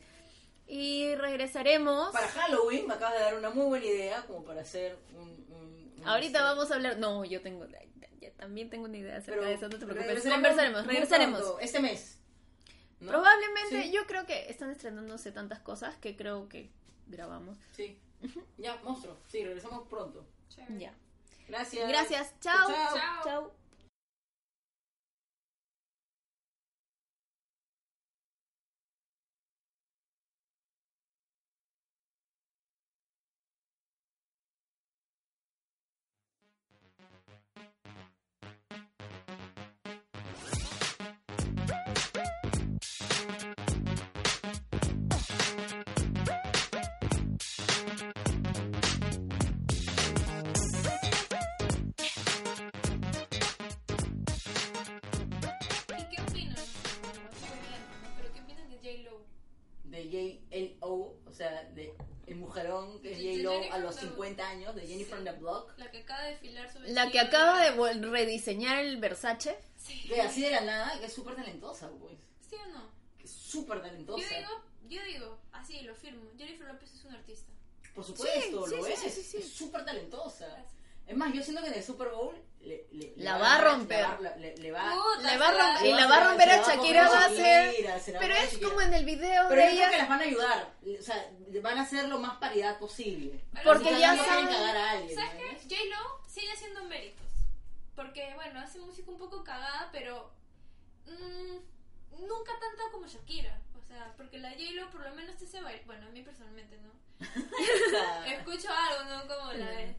Y regresaremos. Para Halloween me acabas de dar una muy buena idea como para hacer un... un- un- Ahorita vamos a hablar. No, yo tengo. ya- ya también tengo una idea acerca de eso, no te preocupes. regresaremos Regresaremos, muy regresaremos. pronto, Este mes. ¿No? Probablemente, Sí. yo creo que están estrenándose tantas cosas que creo que grabamos. Sí. Ya, monstruo. Sí, regresamos pronto. Chévere. Ya. Gracias. Gracias. Chao. Chao. Chao. De J-L-O, o sea, de el mujerón que es J-Lo a los Lopez. 50 años, de Jennifer Sí. on the Block, La que acaba de filar su vestido. La que acaba de vol- rediseñar el Versace. Sí. que así de la nada, que es súper talentosa, pues. ¿Sí o no? Que es súper talentosa. Yo digo, yo digo, así lo firmo. Jennifer López es una artista. Por supuesto, Sí, sí, lo sí, es. sí, sí, sí. Es súper talentosa. Gracias. Es más, yo siento que en el Super Bowl le, le- le La va a romper. Le va, a se romper- y la va a romper a se Shakira, va a ser- se Pero es como en el video Pero de yo creo que las van a ayudar. O sea, van a hacer lo más paridad posible. Porque que ya saben- cagar a alguien. ¿Sabes ¿no? qué? J-Lo sigue haciendo méritos. Porque, bueno, hace música un poco cagada, pero. mm, nunca tanto como Shakira. O sea, porque la J-Lo por lo menos te hace bailar. Bueno, a mí personalmente, ¿no? Escucho algo, ¿no? Como la de.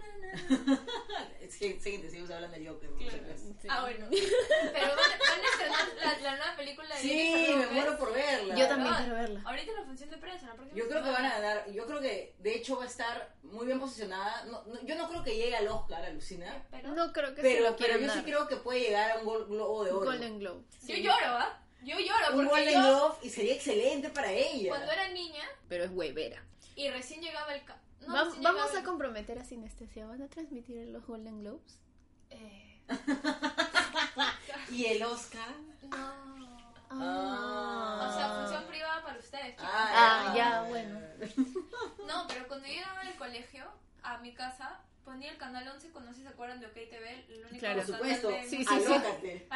"Na, na, Es que sé que seguimos hablando Joker. Claro. Sí. Ah, bueno. Pero van, van a estrenar la, la nueva película de Sí, me muero por verla. Yo también Ah, quiero verla. Ahorita en la función de prensa, la próxima Yo creo que van a ganar, yo creo que de hecho va a estar muy bien posicionada. No, no- yo no creo que llegue al Oscar, alucina. Pero, No creo que Pero, lo pero yo dar. sí creo que puede llegar a un gol- globo de oro. Golden Globe. Yo lloro, ¿ah? Yo lloro un porque Golden yo, Globe y sería excelente para ella. cuando era niña Pero es huevera. y recién llegaba el... ca- no, Va- vamos a comprometer a Sinestesia. ¿Van a transmitir los Golden Globes? Eh, Y el Oscar. no... Ah. O sea, función privada para ustedes, chicos. Ah, ya, bueno. No, pero cuando yo llegaba del colegio a mi casa, ponía el canal 11 cuando no sé si se acuerdan de OK TV, el único Claro. Por supuesto. de Sí, sí, Alócate.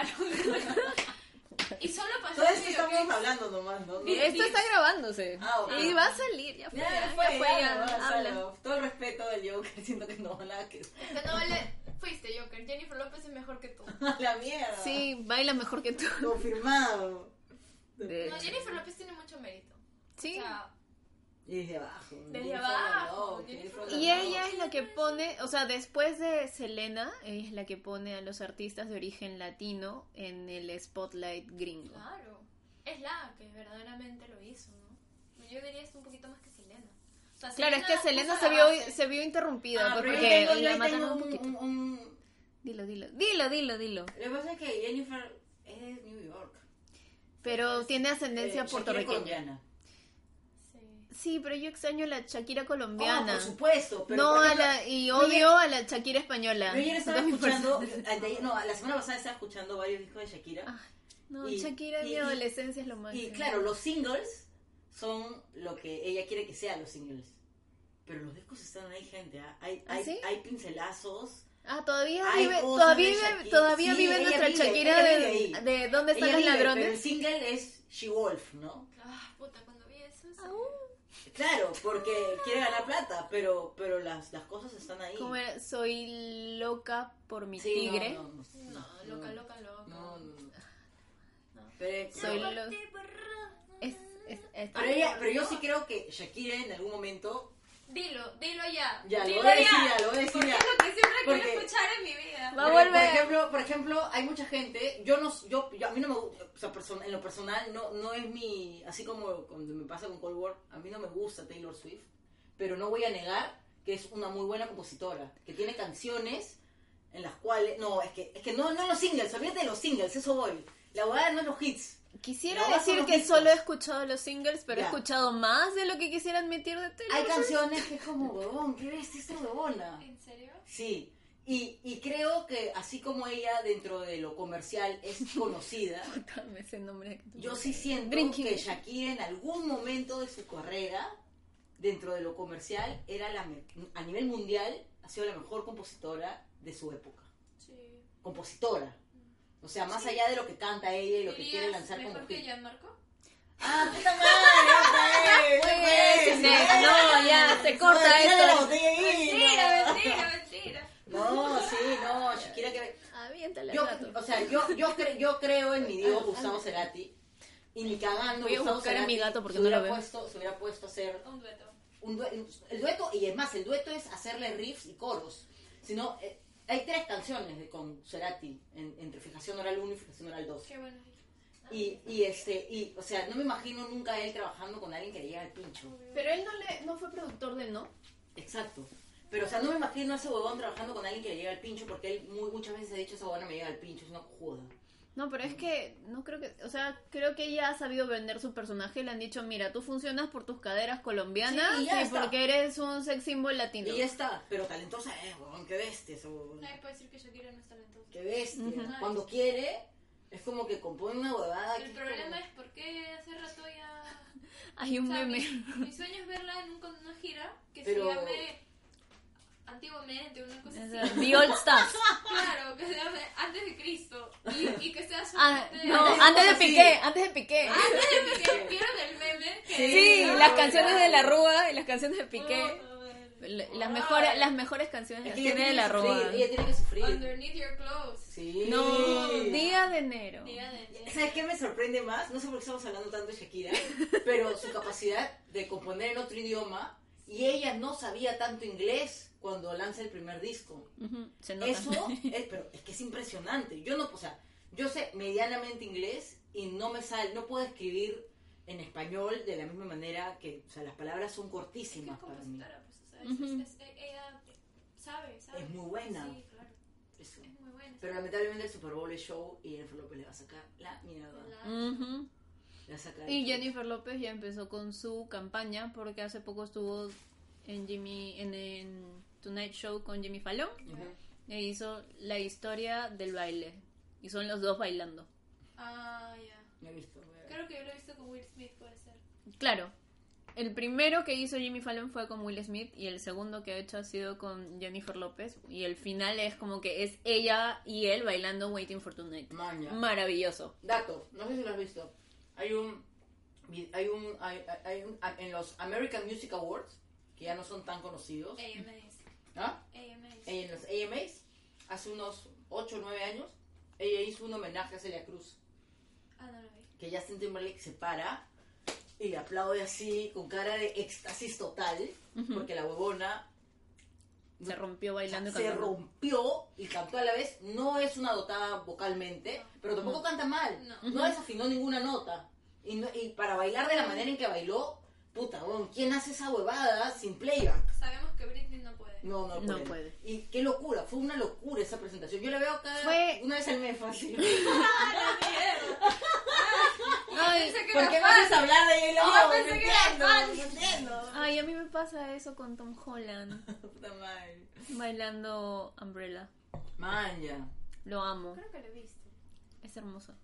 Y solo pasó Todo esto estamos hablando nomás, ¿no? Esto está grabándose. Ah. Y va a salir, ya fue. Ya, fue, ya fue, ya, ya, no, habla. solo. Todo el respeto del Joker, siento que no, nada que... Que no vale. Fuiste Joker, Jennifer López es mejor que tú. la mierda. Sí, baila mejor que tú. Confirmado. No. Jennifer López tiene mucho mérito. Sí. O sea, desde abajo. Desde abajo, Y ella es la que pone, o sea, después de Selena, ella es la que pone a los artistas de origen latino en el spotlight gringo. claro. Es la que verdaderamente lo hizo, ¿no? Yo diría esto un poquito más que Selena. O sea, Claro, es que Selena se vio, se vio interrumpida Ah, porque tengo- la mataron un poquito. un- un- Dilo, dilo, dilo, dilo, dilo. Lo que pasa es que Jennifer es de New York. Pero tiene ascendencia Eh, puertorriqueña. Sí. Pero yo extraño a la Shakira Oh, colombiana. por supuesto. Pero no por a la, y odio a la Shakira española. Yo ayer estaba escuchando, anteayer- no, la semana pasada estaba escuchando varios discos de Shakira. Ay, no, Y- Shakira en y- mi y- adolescencia es lo máximo. Y claro, los singles son lo que ella quiere que sean los singles. Pero los discos están ahí, gente. ¿ah? Hay, ¿Ah, hay, sí? hay pincelazos. Ah, todavía vive, todavía vive, todavía Sí, vive nuestra vive, Shakira de, de ¿Dónde están Ella los vive, Pero el ladrones? single es She Wolf, ¿no? Ah, puta, cuando vi eso. sí. Claro, porque quiere ganar plata, pero, pero las, las cosas están ahí. ¿Cómo era? Soy loca por mi Sí, tigre. No, no, No, loca, loca, loca. No, no. Pero, Soy pero- lo- Es, es, es- pero ella- pero yo sí creo que Shakira en algún momento Dilo, dilo ya. Ya, lo voy a decir ya, lo voy a decir Porque ya. es lo que siempre Porque- quiero escuchar en mi vida. Va a volver. Por ejemplo, por ejemplo, hay mucha gente, yo no, yo, yo- a mí no me gusta, o sea, person- en lo personal no, no es mi, así como cuando me pasa con Cold War, a mí no me gusta Taylor Swift, pero no voy a negar que es una muy buena compositora, que tiene canciones en las cuales, no, es que, es que no, no los singles, olvídate de los singles, eso voy, la verdad no es los hits. Quisiera No, decir que discos. solo he escuchado los singles, pero he escuchado más de lo que quisiera admitir de Taylor Hay Swift. canciones que es como, huevón, ¿qué ves esta huevona? ¿En serio? Sí, y, y creo que así como ella dentro de lo comercial es conocida, el nombre. yo sí siento Drinking. que Shakira en algún momento de su carrera, dentro de lo comercial, era la me- a nivel mundial, ha sido la mejor compositora de su época. Sí. Compositora. O sea, más allá de lo que canta ella y lo que quiere lanzar como mejor que hit. Gianmarco? ¡Ah, puta madre! ¡Ya fue! Muy bien, ¡Ya fue! no, ya, se corta No, esto. Mentira, no. mentira, mentira. No, sí, no, Shakira que... Aviéntale Yo, o sea, yo, yo, cre- yo creo en mi dios Gustavo Cerati. Y ni cagando Voy a Gustavo buscar a Cerati mi gato porque se no lo hubiera veo. Puesto, se hubiera puesto a hacer Un dueto. un due- el dueto, y es más, el dueto es hacerle riffs y coros. Sino, eh, hay tres canciones de, con Cerati, en- entre Fijación Oral 1 y Fijación Oral 2. Qué bueno. Y, y, este, y, o sea, no me imagino nunca a él trabajando con alguien que le llega al pincho. Pero él no, le, no fue productor de No. Exacto. Pero, o sea, no me imagino a ese huevón trabajando con alguien que le llega al pincho, porque él muy, muchas veces ha dicho, esa huevona me llega al pincho, es una cojuda. No, pero es que no creo que, o sea, creo que ella ha sabido vender su personaje. Le han dicho, mira, tú funcionas por tus caderas colombianas Sí, y ya y está. porque eres un sex symbol latino. Y ya está, pero talentosa es, huevón, qué bestia huevona. Nadie puede decir que Shakira no es talentosa. Qué bestia. Cuando quiere, es como que compone una huevada. que El es problema como- es por qué hace rato ya... Hay un O sea, meme. mi, mi sueño es verla en un- con una gira que Pero- se llame antiguamente, una cosa así. sea, The Old Stuff. Claro, que se llame antes de Cristo. Y, y que sea su Ah, no, Antes antes de. Piqué, antes de Piqué. Antes de que vieron el meme. Que Sí, no, las canciones no. de La Rúa y las canciones de Piqué. Oh, La- Las mejores, las mejores canciones Es las tiene de La Rúa. ella tiene que sufrir. Underneath your clothes. Sí. No, Día de Enero. Día de ¿Sabes qué me sorprende más? No sé por qué estamos hablando tanto de Shakira, pero su capacidad de componer en otro idioma Y ella no sabía tanto inglés cuando lanza el primer disco. Ujú, Se nota. Eso es, pero es que es impresionante. Yo no, o sea, yo sé medianamente inglés y no me sale, no puedo escribir en español de la misma manera que, o sea, las palabras son Es que es cortísimas para mí. pues, o sea, es- Ujú. es- es- ella sabe, sabe. Es muy buena. Sí, claro. Eso. Es muy buena. Pero lamentablemente el Super Bowl es show y Jennifer López le va a sacar la mierda. La- sacar Y Jennifer López ya empezó con su campaña porque hace poco estuvo en Jimmy en, en Tonight Show con Jimmy Fallon Ujú. e hizo la historia del baile y son los dos bailando. Ah, ya. He visto. Creo que yo lo he visto con Will Smith, puede ser. Claro, el primero que hizo Jimmy Fallon fue con Will Smith y el segundo que ha hecho ha sido con Jennifer López y el final es como que es ella y él bailando Waiting for Tonight. Maña. Maravilloso. Dato, no sé si lo has visto. Hay un. Hay un. Hay, hay- hay un en los American Music Awards, que ya no son tan conocidos. AMAs. ¿ah? AMAs. En los AMAs, hace unos 8 o 9 años, ella hizo un homenaje a Celia Cruz. Ah, no lo vi. Que Justin Timberlake se para y le aplaude así, con cara de éxtasis total, porque la huevona Se rompió bailando y se cantando. rompió y cantó a la vez. No es una dotada vocalmente, pero tampoco canta mal. No. No desafinó ninguna nota. Y, no- y para bailar de la manera en que bailó, puta, weón, ¿quién hace esa huevada sin playback? Sabemos que Britney no. No, no, No puede. puede. Y qué locura, fue una locura esa presentación. Yo la veo cada Fue- una vez al mes fácil. Ay, que ¿Por era qué fan. haces hablar de J-Lo? Yo No pensé que era entiendo, fan. no entiendo. ay, a mí me pasa eso con Tom Holland Puta madre. bailando Umbrella. Man, ya. Lo amo. Creo que lo he visto. Es hermoso.